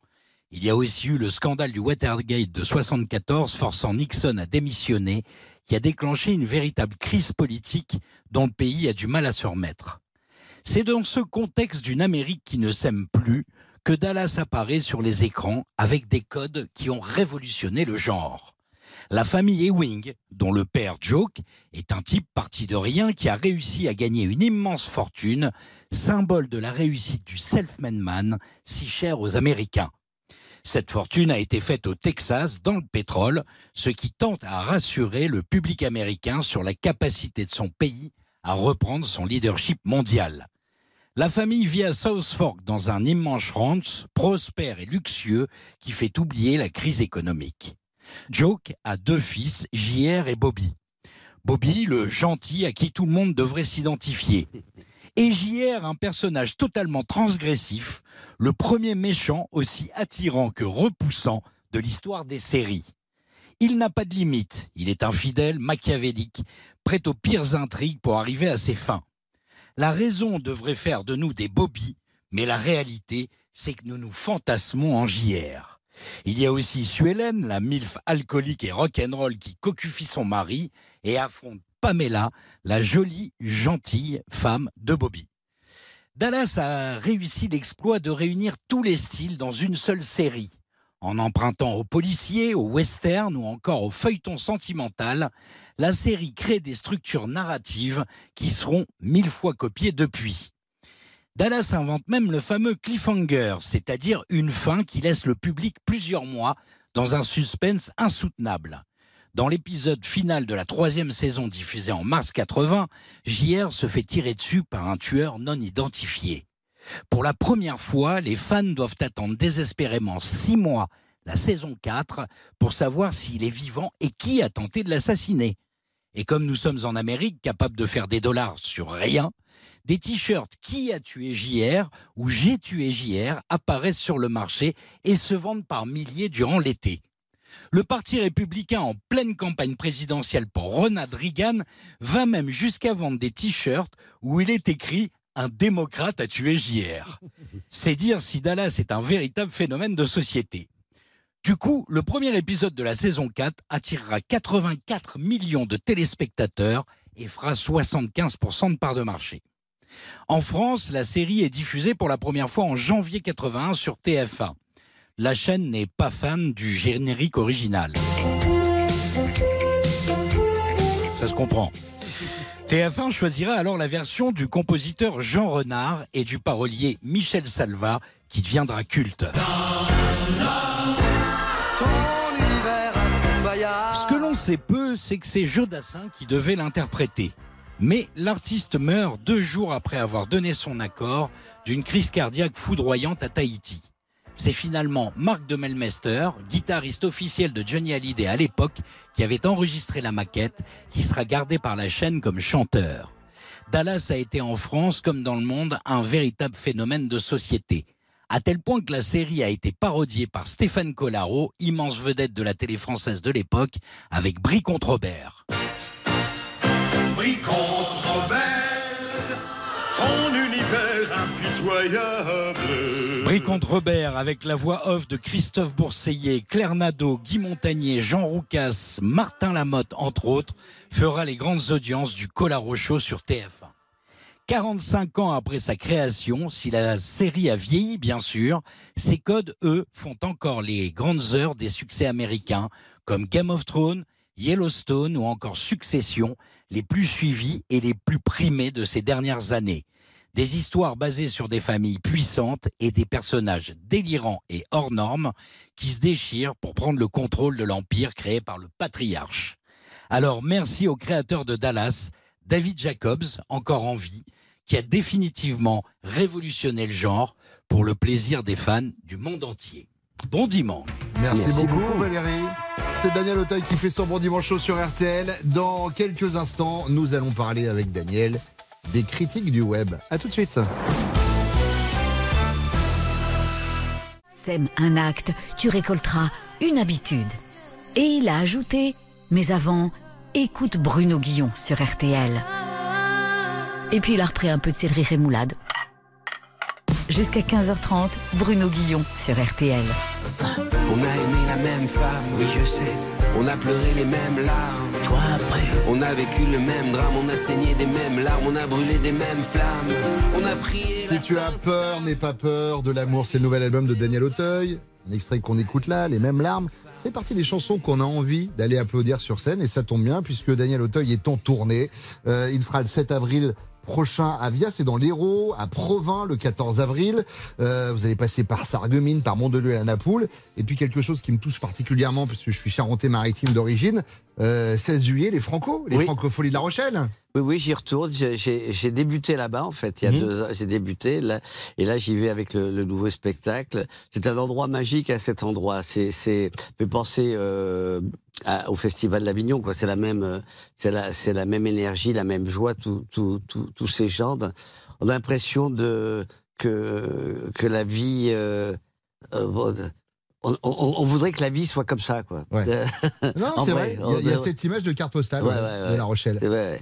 Il y a aussi eu le scandale du Watergate de 74 forçant Nixon à démissionner qui a déclenché une véritable crise politique dont le pays a du mal à se remettre. C'est dans ce contexte d'une Amérique qui ne s'aime plus que Dallas apparaît sur les écrans avec des codes qui ont révolutionné le genre. La famille Ewing, dont le père Joke est un type parti de rien qui a réussi à gagner une immense fortune, symbole de la réussite du self-made man si cher aux Américains. Cette fortune a été faite au Texas dans le pétrole, ce qui tente à rassurer le public américain sur la capacité de son pays à reprendre son leadership mondial. La famille vit à South Fork dans un immense ranch, prospère et luxueux, qui fait oublier la crise économique. Joke a deux fils, JR et Bobby. Bobby, le gentil à qui tout le monde devrait s'identifier. Et JR, un personnage totalement transgressif, le premier méchant aussi attirant que repoussant de l'histoire des séries. Il n'a pas de limite, il est infidèle, machiavélique, prêt aux pires intrigues pour arriver à ses fins. La raison devrait faire de nous des Bobby, mais la réalité, c'est que nous nous fantasmons en JR. Il y a aussi Suelen, la MILF alcoolique et rock'n'roll qui cocufie son mari et affronte Pamela, la jolie, gentille femme de Bobby. Dallas a réussi l'exploit de réunir tous les styles dans une seule série. En empruntant aux policiers, aux westerns ou encore au feuilleton sentimental, la série crée des structures narratives qui seront mille fois copiées depuis. Dallas invente même le fameux cliffhanger, c'est-à-dire une fin qui laisse le public plusieurs mois dans un suspense insoutenable. Dans l'épisode final de la troisième saison diffusée en mars 80, JR se fait tirer dessus par un tueur non identifié. Pour la première fois, les fans doivent attendre désespérément six mois, la saison 4, pour savoir s'il est vivant et qui a tenté de l'assassiner. Et comme nous sommes en Amérique, capables de faire des dollars sur rien, des t-shirts Qui a tué JR ou J'ai tué JR apparaissent sur le marché et se vendent par milliers durant l'été. Le Parti républicain en pleine campagne présidentielle pour Ronald Reagan va même jusqu'à vendre des t-shirts où il est écrit un démocrate a tué JR. C'est dire si Dallas est un véritable phénomène de société. Du coup, le premier épisode de la saison 4 attirera 84 millions de téléspectateurs et fera 75% de part de marché. En France, la série est diffusée pour la première fois en janvier 81 sur TF1. La chaîne n'est pas fan du générique original. Ça se comprend. TF1 choisira alors la version du compositeur Jean Renard et du parolier Michel Salva qui deviendra culte. Ce que l'on sait peu, c'est que c'est Jodassin qui devait l'interpréter. Mais l'artiste meurt deux jours après avoir donné son accord d'une crise cardiaque foudroyante à Tahiti. C'est finalement Marc de Melmester, guitariste officiel de Johnny Hallyday à l'époque, qui avait enregistré la maquette, qui sera gardé par la chaîne comme chanteur. Dallas a été en France, comme dans le monde, un véritable phénomène de société. À tel point que la série a été parodiée par Stéphane Collaro, immense vedette de la télé française de l'époque, avec Brie Robert. Brie contre Robert, ton univers impitoyable. Brie contre Robert avec la voix off de Christophe Bourseillet, Claire Nadeau, Guy Montagnier, Jean Roucas, Martin Lamotte, entre autres, fera les grandes audiences du Collaro Show sur TF1. 45 ans après sa création, si la série a vieilli bien sûr, ses codes, eux, font encore les grandes heures des succès américains comme Game of Thrones, Yellowstone ou encore Succession, les plus suivis et les plus primés de ces dernières années. Des histoires basées sur des familles puissantes et des personnages délirants et hors normes qui se déchirent pour prendre le contrôle de l'empire créé par le patriarche. Alors merci au créateur de Dallas, David Jacobs, encore en vie, qui a définitivement révolutionné le genre pour le plaisir des fans du monde entier. Bon dimanche. Merci, beaucoup, Valérie. C'est Daniel Auteuil qui fait son bon dimanche chaud sur RTL. Dans quelques instants, nous allons parler avec Daniel des critiques du web. A tout de suite. Sème un acte, tu récolteras une habitude. Et il a ajouté, mais avant, écoute Bruno Guillon sur RTL. Et puis il a repris un peu de céleri rémoulade. Jusqu'à 15h30, Bruno Guillon sur RTL. On a aimé la même femme, oui je sais. On a pleuré les mêmes larmes. Toi après. On a vécu le même drame, on a saigné des mêmes larmes, on a brûlé des mêmes flammes. On a prié. Si tu as peur, n'aie pas peur de l'amour, c'est le nouvel album de Daniel Auteuil. Un extrait qu'on écoute là, Les mêmes larmes, fait partie des chansons qu'on a envie d'aller applaudir sur scène et ça tombe bien puisque Daniel Auteuil est en tournée. Euh, il sera le 7 avril prochain à Via, c'est dans l'Hérault, à Provins, le 14 avril. Euh, vous allez passer par Sarreguemines, par Mondeleu et la Napoule. Et puis quelque chose qui me touche particulièrement, puisque je suis charentais-maritime d'origine, euh, 16 juillet, les Franco, les Oui. Francopholies de La Rochelle. Oui, oui, j'y retourne. J'ai- débuté là-bas, en fait, il y a Mhm. deux ans. J'ai débuté, là, et là, j'y vais avec le, le nouveau spectacle. C'est un endroit magique à cet endroit. C'est, c'est, fait penser euh, à- au Festival d'Avignon, quoi. C'est la même, euh, c'est la, c'est la même énergie, la même joie, tout, tout, tout- tous ces gens. on a l'impression de que que la vie. euh, euh, on, on- on voudrait que la vie soit comme ça, quoi. Non, c'est vrai. Il y a- il y, a on- cette image de carte postale Ouais, ouais, ouais, de. La Rochelle. Vrai.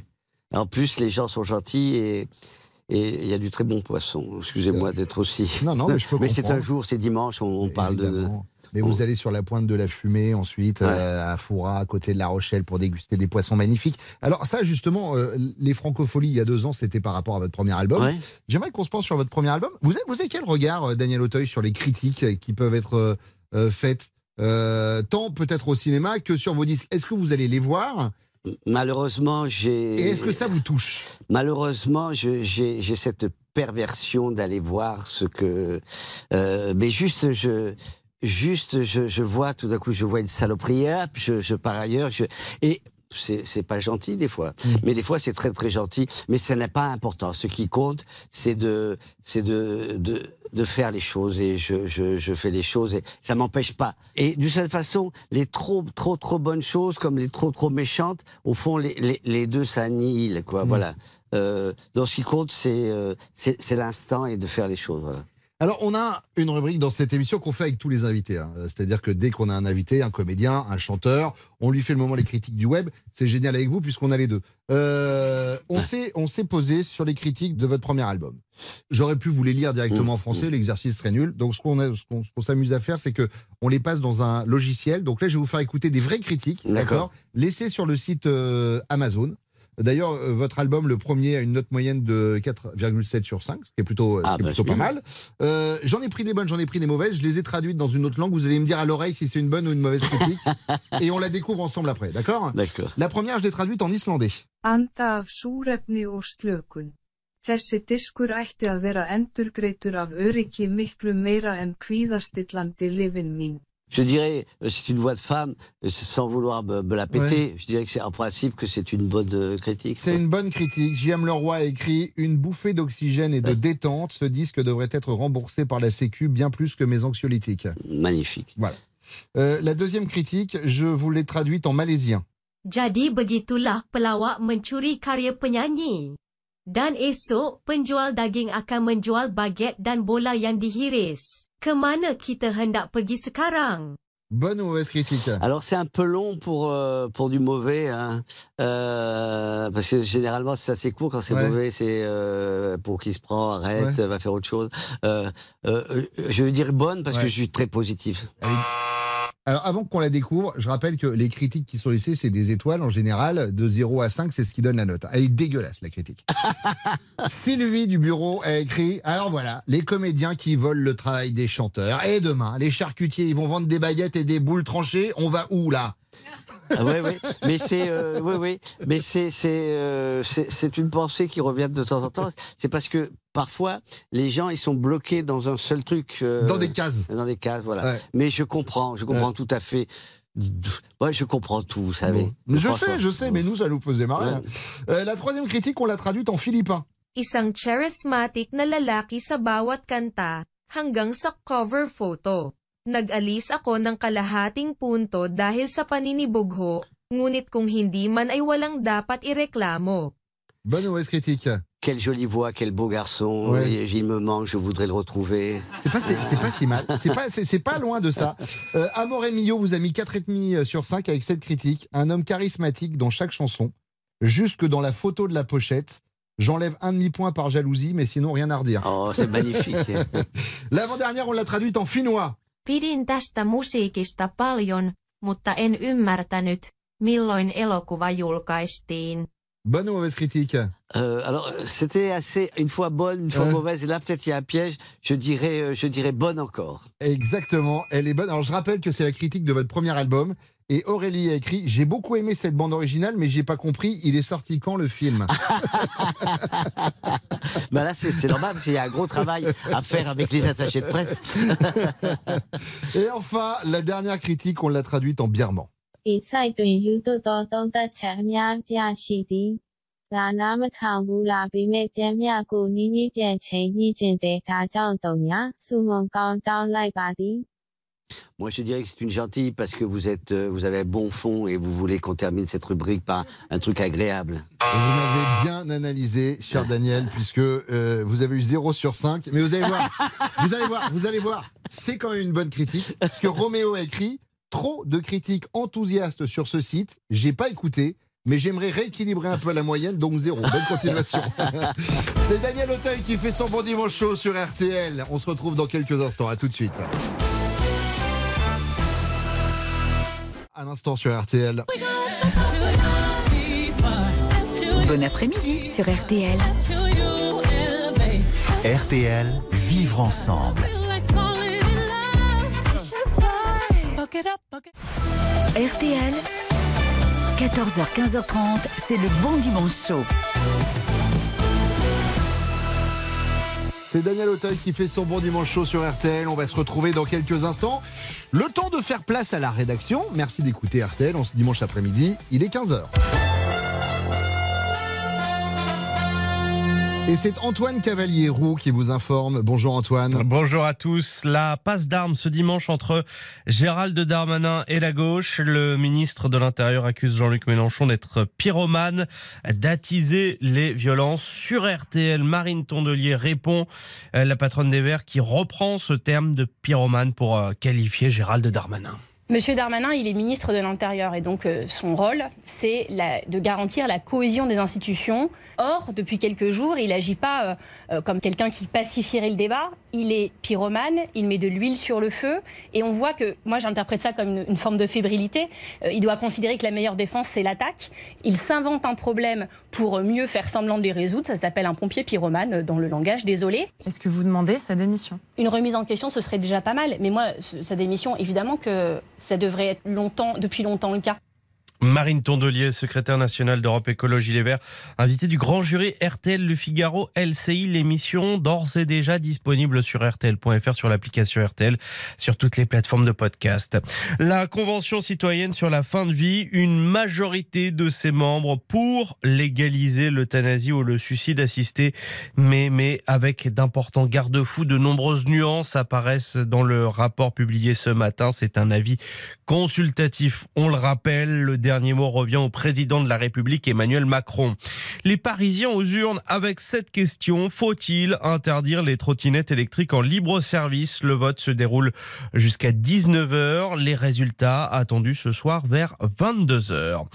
En plus, les gens sont gentils et et il y a du très bon poisson. Excusez-moi d'être aussi. Non, non, mais je peux c'est un jour, c'est dimanche, on, on parle de. Mais vous allez sur la pointe de la fumée ensuite euh, à Foura, à côté de La Rochelle, pour déguster des poissons magnifiques. Alors ça, justement, euh, les francopholies il y a deux ans, c'était par rapport à votre premier album. Ouais. J'aimerais qu'on se pense sur votre premier album. Vous avez, vous avez quel regard, euh, Daniel Auteuil, sur les critiques qui peuvent être euh, faites, tant peut-être au cinéma que sur vos disques? Est-ce que vous allez les voir? Malheureusement, j'ai. Et est-ce que ça vous touche? Malheureusement, j'ai j'ai cette perversion d'aller voir ce que. euh, mais juste, je. Juste, je, je vois, tout d'un coup, je vois une saloperie, je, je pars ailleurs, je, et c'est pas gentil des fois, mais des fois c'est très très gentil, mais ce n'est pas important. Ce qui compte, c'est de, c'est de, de, de faire les choses et je, je, je fais les choses et ça m'empêche pas. Et de cette façon, les trop trop trop bonnes choses comme les trop trop méchantes, au fond les, les, les deux s'annihilent quoi. Voilà. Euh, donc ce qui compte, c'est euh, c'est c'est l'instant et de faire les choses. Voilà. Alors, on a une rubrique dans cette émission qu'on fait avec tous les invités. hein. C'est-à-dire que dès qu'on a un invité, un comédien, un chanteur, on lui fait le moment les critiques du web. C'est génial avec vous puisqu'on a les deux. Euh, on s'est on s'est posé sur les critiques de votre premier album. J'aurais pu vous les lire directement en français, l'exercice serait nul. Donc, ce qu'on ce s'amuse à faire, c'est que on les passe dans un logiciel. Donc là, je vais vous faire écouter des vraies critiques, D'accord. d'accord? Laissées sur le site euh, Amazon. D'ailleurs, euh, votre album, le premier, a une note moyenne de 4,7 sur 5, ce qui est plutôt, ce Ah, qui est bah, plutôt pas bien. mal. Euh, j'en ai pris des bonnes, j'en ai pris des mauvaises. Je les ai traduites dans une autre langue. Vous allez me dire à l'oreille si c'est une bonne ou une mauvaise critique. et on la découvre ensemble après, d'accord? D'accord. La première, je l'ai traduite en islandais. Anda af súrefni og slökun. Þessi diskur ætti að vera endurgreitur af öryggi miklu meira en kvíðastillandi lifin mín. Je dirais, euh, c'est une voix de femme, euh, sans vouloir me, me la péter. Je dirais que c'est en principe que c'est une bonne euh, critique. C'est une bonne critique. J.M. Leroy a écrit Une bouffée d'oxygène et de détente. Ce disque devrait être remboursé par la Sécu bien plus que mes anxiolytiques. Magnifique. Voilà. Euh, la deuxième critique, je vous l'ai traduite en malaisien. Jadi begitulah pelawak mencuri karya penyanyi. Dan esok, penjual daging akan menjual baget dan bola yang dihiris. Kemana kita hendak pergi sekarang? Bonne ou mauvaise critique Alors c'est un peu long pour euh, pour du mauvais, hein. Euh, parce que généralement c'est assez court quand c'est Ouais. mauvais, c'est euh, pour qui se prend, arrête, Ouais. va faire autre chose. Euh, euh, euh, je veux dire bonne parce Ouais. que je suis très positif. Alors, avant qu'on la découvre, je rappelle que les critiques qui sont laissées, c'est des étoiles en général. De 0 à 5, c'est ce qui donne la note. Elle est dégueulasse, la critique. Sylvie du bureau a écrit Alors voilà, les comédiens qui volent le travail des chanteurs. Et demain, les charcutiers, ils vont vendre des baguettes et des boules tranchées. On va où là? Ah ouais, ouais. Mais c'est, euh, ouais, ouais. Mais c'est, c'est, euh, c'est, c'est une pensée qui revient de temps en temps. C'est parce que parfois les gens ils sont bloqués dans un seul truc. euh, Dans des cases. Dans des cases, voilà. Ouais. Mais je comprends, je comprends Ouais. tout à fait. Ouais, je comprends tout, vous savez. Bon. Je sais, je sais, mais nous, ça nous faisait marrer. Ouais. hein. Euh, la troisième critique, on l'a traduite en philippin. Isang charismatic na lalaki sa bawat kanta, hanggang sa cover photo. Nag-alis ako ng kalahating punto dahil sa paninibugho, ngunit kung hindi man ay walang dapat ireklamo. Bonne ou mauvaise critique Quelle jolie voix, quel beau garçon. Ouais. Il me manque, je voudrais le retrouver. C'est pas, c'est, c'est pas si mal. C'est pas, c'est, c'est pas loin de ça. Euh, Amore Mio vous a mis 4,5 sur 5 avec cette critique. Un homme charismatique dans chaque chanson. Jusque dans la photo de la pochette. J'enlève un demi-point par jalousie, mais sinon rien à redire. Oh, c'est magnifique. L'avant-dernière, on l'a traduite en finnois. Pidin tästä musiikista paljon, mutta en ymmärtänyt, milloin elokuva julkaistiin. Bonne ou mauvaise critique? Euh, alors, euh, c'était assez une fois bonne, une fois Ouais. mauvaise. Et là, peut-être il y a un piège. Je dirais, euh, je dirais bonne encore. Exactement, elle est bonne. Alors je rappelle que c'est la critique de votre premier album. Et Aurélie a écrit J'ai beaucoup aimé cette bande originale, mais j'ai pas compris, il est sorti quand le film? Bah là, c'est c'est normal parce qu'il y a un gros travail à faire avec les attachés de presse. Et enfin, la dernière critique, on l'a traduite en birman. Moi, je dirais que c'est une gentille parce que vous êtes, euh, vous avez bon fond et vous voulez qu'on termine cette rubrique par un truc agréable. Vous m'avez bien analysé, cher Daniel, puisque euh, vous avez eu 0 sur 5. Mais vous allez voir, vous allez voir, vous allez voir, c'est quand même une bonne critique. Parce que Roméo a écrit trop de critiques enthousiastes sur ce site. J'ai pas écouté. Mais j'aimerais rééquilibrer un peu la moyenne, donc zéro. Bonne continuation. C'est Daniel Auteuil qui fait son bon dimanche chaud sur RTL. On se retrouve dans quelques instants. À tout de suite. Un instant sur RTL. Bon après-midi sur RTL. RTL, vivre ensemble. RTL, 14h, 15h30, c'est le bon dimanche chaud. C'est Daniel Auteuil qui fait son bon dimanche chaud sur RTL. On va se retrouver dans quelques instants. Le temps de faire place à la rédaction. Merci d'écouter RTL. On se dimanche après-midi. Il est 15h. Et c'est Antoine Cavalier-Roux qui vous informe. Bonjour Antoine. Bonjour à tous. La passe d'armes ce dimanche entre Gérald Darmanin et la gauche. Le ministre de l'Intérieur accuse Jean-Luc Mélenchon d'être pyromane, d'attiser les violences. Sur RTL, Marine Tondelier répond, euh, la patronne des Verts, qui reprend ce terme de pyromane pour euh, qualifier Gérald Darmanin. Monsieur Darmanin, il est ministre de l'Intérieur et donc euh, son rôle, c'est de garantir la cohésion des institutions. Or, depuis quelques jours, il n'agit pas euh, euh, comme quelqu'un qui pacifierait le débat. Il est pyromane, il met de l'huile sur le feu et on voit que, moi j'interprète ça comme une, une forme de fébrilité. Euh, il doit considérer que la meilleure défense, c'est l'attaque. Il s'invente un problème pour mieux faire semblant de les résoudre. Ça s'appelle un pompier pyromane dans le langage, désolé. Est-ce que vous demandez sa démission? Une remise en question, ce serait déjà pas mal. Mais moi, sa démission, évidemment que ça devrait être depuis longtemps le cas. Marine Tondelier, secrétaire nationale d'Europe Écologie Les Verts, invitée du grand jury RTL Le Figaro LCI, l'émission d'ores et déjà disponible sur RTL.fr, sur l'application RTL, sur toutes les plateformes de podcast. La Convention citoyenne sur la fin de vie, une majorité de ses membres pour légaliser l'euthanasie ou le suicide assisté, mais, mais avec d'importants garde-fous, de nombreuses nuances apparaissent dans le rapport publié ce matin. C'est un avis consultatif, on le rappelle. Le dernier mot revient au président de la République, Emmanuel Macron. Les Parisiens aux urnes avec cette question. Faut-il interdire les trottinettes électriques en libre service? Le vote se déroule jusqu'à 19h. Les résultats attendus ce soir vers 22h.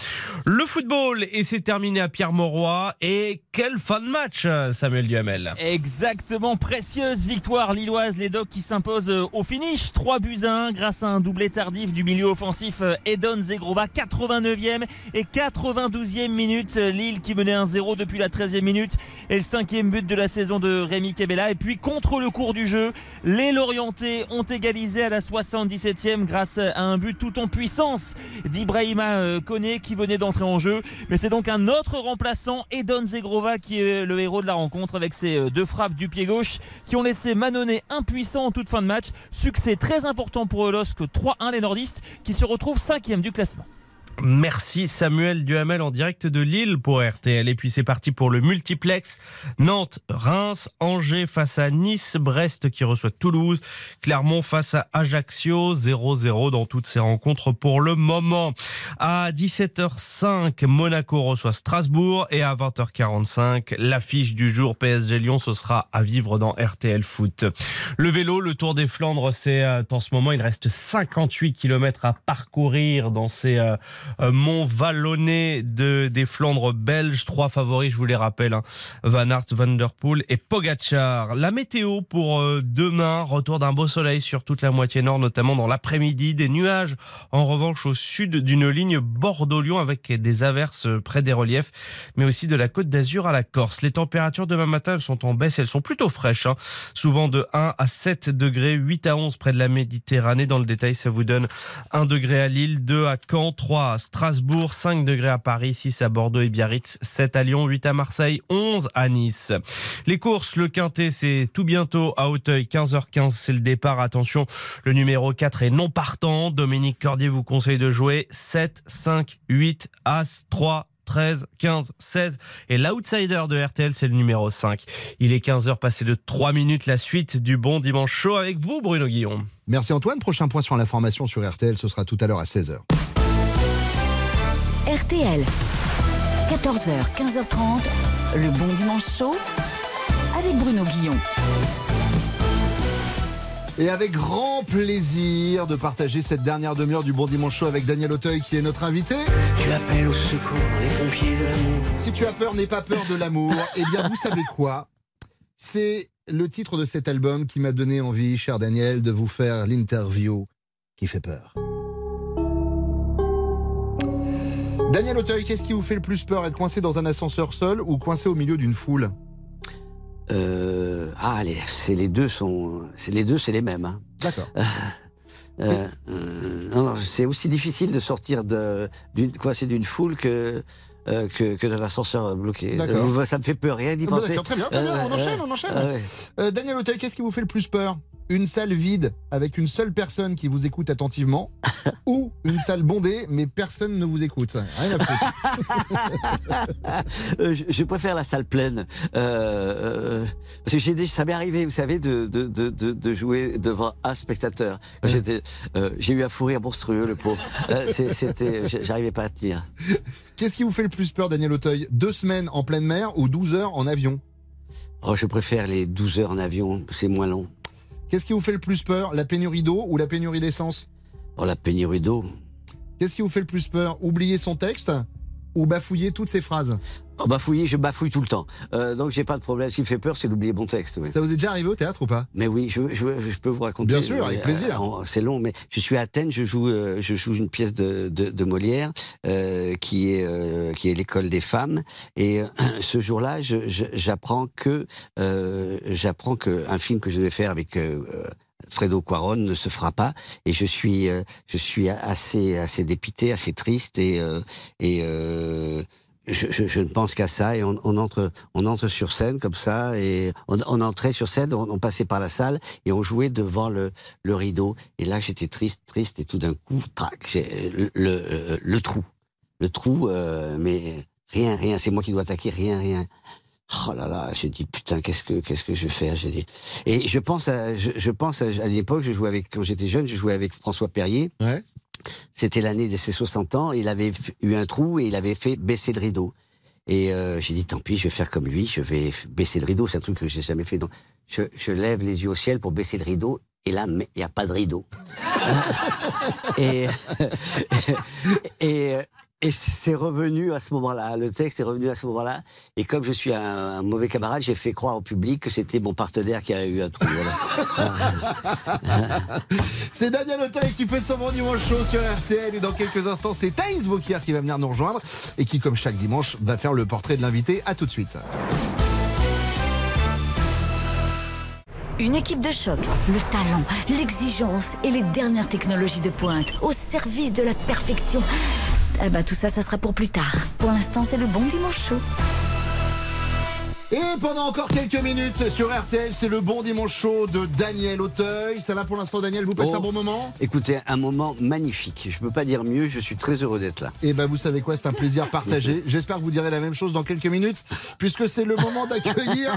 Le football, et c'est terminé à Pierre-Mauroy. Et quel fin de match, Samuel Duhamel. Exactement, précieuse victoire lilloise, les Dogs qui s'imposent euh, au finish, 3 buts à 1 grâce à un doublé tardif du milieu offensif euh, Edon Zegrova, 89e et 92e minute, Lille qui menait 1-0 depuis la 13e minute et le cinquième but de la saison de Rémi Kebela et puis contre le cours du jeu, les Lorientais ont égalisé à la 77e grâce à un but tout en puissance d'Ibrahima euh, Koné qui venait d'entrer en jeu, mais c'est donc un autre remplaçant, Edon Zegrova qui est le héros de la rencontre avec ses euh, deux frappes du pied gauche qui ont laissé Manonnet impuissant en toute fin de match. Succès très important pour LOSC 3-1 les nordistes qui se retrouvent cinquième du classement. Merci Samuel Duhamel en direct de Lille pour RTL. Et puis c'est parti pour le multiplex. Nantes, Reims, Angers face à Nice, Brest qui reçoit Toulouse, Clermont face à Ajaccio, 0-0 dans toutes ces rencontres pour le moment. À 17h05, Monaco reçoit Strasbourg et à 20h45, l'affiche du jour PSG Lyon, ce sera à vivre dans RTL Foot. Le vélo, le Tour des Flandres, c'est euh, en ce moment, il reste 58 km à parcourir dans ces euh, Mont Vallonné de, des Flandres belges. Trois favoris, je vous les rappelle, hein. Van Aert, Van Der Poel et Pogacar. La météo pour euh, demain, retour d'un beau soleil sur toute la moitié nord, notamment dans l'après-midi. Des nuages, en revanche, au sud d'une ligne Bordeaux-Lyon avec des averses près des reliefs, mais aussi de la côte d'Azur à la Corse. Les températures demain matin, elles sont en baisse, elles sont plutôt fraîches, hein. souvent de 1 à 7 degrés, 8 à 11 près de la Méditerranée. Dans le détail, ça vous donne 1 degré à Lille, 2 à Caen, 3 à Strasbourg, 5 degrés à Paris, 6 à Bordeaux et Biarritz, 7 à Lyon, 8 à Marseille, 11 à Nice. Les courses, le quintet, c'est tout bientôt à Auteuil, 15h15, c'est le départ. Attention, le numéro 4 est non partant. Dominique Cordier vous conseille de jouer 7, 5, 8, As, 3, 13, 15, 16. Et l'outsider de RTL, c'est le numéro 5. Il est 15h passé de 3 minutes. La suite du bon dimanche chaud avec vous, Bruno Guillon. Merci Antoine. Prochain point sur l'information sur RTL, ce sera tout à l'heure à 16h. RTL. 14h, 15h30. Le bon dimanche chaud avec Bruno Guillon. Et avec grand plaisir de partager cette dernière demi-heure du Bon Dimanche Show avec Daniel Auteuil qui est notre invité. Tu appelles au secours les pompiers de l'amour. Si tu as peur, n'aie pas peur de l'amour. Eh bien, vous savez quoi? C'est le titre de cet album qui m'a donné envie, cher Daniel, de vous faire l'interview qui fait peur. Daniel Auteuil, qu'est-ce qui vous fait le plus peur Être coincé dans un ascenseur seul ou coincé au milieu d'une foule? Euh, ah, les, c'est les deux sont, c'est les deux, c'est les mêmes. Hein. D'accord. Euh, euh, c'est aussi difficile de sortir de, d'une, coincé d'une foule que, euh, que, que de l'ascenseur bloqué. Ça me fait peur, rien d'y penser. très bien, très bien, on enchaîne, on enchaîne. ouais. Daniel Auteuil, qu'est-ce qui vous fait le plus peur? Une salle vide avec une seule personne qui vous écoute attentivement ou une salle bondée mais personne ne vous écoute Rien à foutre. Euh, je, je préfère la salle pleine. Euh, euh, parce que j'ai ça m'est arrivé, vous savez, de, de, de, jouer devant un spectateur. J'étais, j'ai eu un fou rire monstrueux, le pauvre. C'était, j'arrivais pas à tenir. Qu'est-ce qui vous fait le plus peur, Daniel Auteuil? Deux semaines en pleine mer ou 12 heures en avion? Oh, je préfère les 12 heures en avion, c'est moins long. Qu'est-ce qui vous fait le plus peur La pénurie d'eau ou la pénurie d'essence? Oh, la pénurie d'eau. Qu'est-ce qui vous fait le plus peur? Oublier son texte ou bafouiller toutes ses phrases? Oh, bafouiller, je bafouille tout le temps. Euh, donc j'ai pas de problème. Ce qui me fait peur, c'est d'oublier mon texte. oui. Ça vous est déjà arrivé au théâtre ou pas? Mais oui, je, je, je peux vous raconter. Bien sûr, avec Euh, plaisir. euh, c'est long, mais je suis à Athènes, je joue, euh, je joue une pièce de, de, de Molière euh, qui est euh, qui est l'école des femmes. Et ce jour-là, j'apprends que euh, j'apprends que un film que je devais faire avec euh, Fredo Quaron ne se fera pas et je suis euh, je suis assez assez dépité, assez triste et euh, et euh, je, ne pense qu'à ça et on, entre on entre sur scène comme ça et on, entrait sur scène, on, passait par la salle et on jouait devant le, rideau. Et là j'étais triste triste et tout d'un coup trac le, euh, le trou. Le trou euh, mais rien rien. C'est moi qui dois attaquer rien rien. Oh là là, j'ai dit putain qu'est-ce que qu'est-ce que je faire? J'ai dit. Et je pense à je, pense à l'époque je jouais avec quand j'étais jeune je jouais avec François Perrier. Ouais. C'était l'année de ses 60 ans. Il avait eu un trou et il avait fait baisser le rideau. Et euh, j'ai dit tant pis, je vais faire comme lui, je vais baisser le rideau. C'est un truc que j'ai jamais fait. Donc je, je lève les yeux au ciel pour baisser le rideau. Et là, mais il n'y a pas de rideau. et et, et c'est revenu à ce moment-là. Le texte est revenu à ce moment-là. Et comme je suis un, un mauvais camarade, j'ai fait croire au public que c'était mon partenaire qui a eu un trou. Voilà. C'est Daniel Auteuil qui fait son bon dimanche show sur RTL et dans quelques instants c'est Thaïs Vauquier qui va venir nous rejoindre et qui comme chaque dimanche va faire le portrait de l'invité. À tout de suite. Une équipe de choc, le talent, l'exigence et les dernières technologies de pointe au service de la perfection. Eh ben tout ça, ça sera pour plus tard. Pour l'instant, c'est le bon dimanche chaud. Et pendant encore quelques minutes sur RTL, c'est le bon dimanche show de Daniel Auteuil. Ça va pour l'instant Daniel, vous passez Oh. un bon moment? Écoutez, un moment magnifique. Je peux pas dire mieux. Je suis très heureux d'être là. Et ben vous savez quoi, c'est un plaisir partagé. J'espère que vous direz la même chose dans quelques minutes, puisque c'est le moment d'accueillir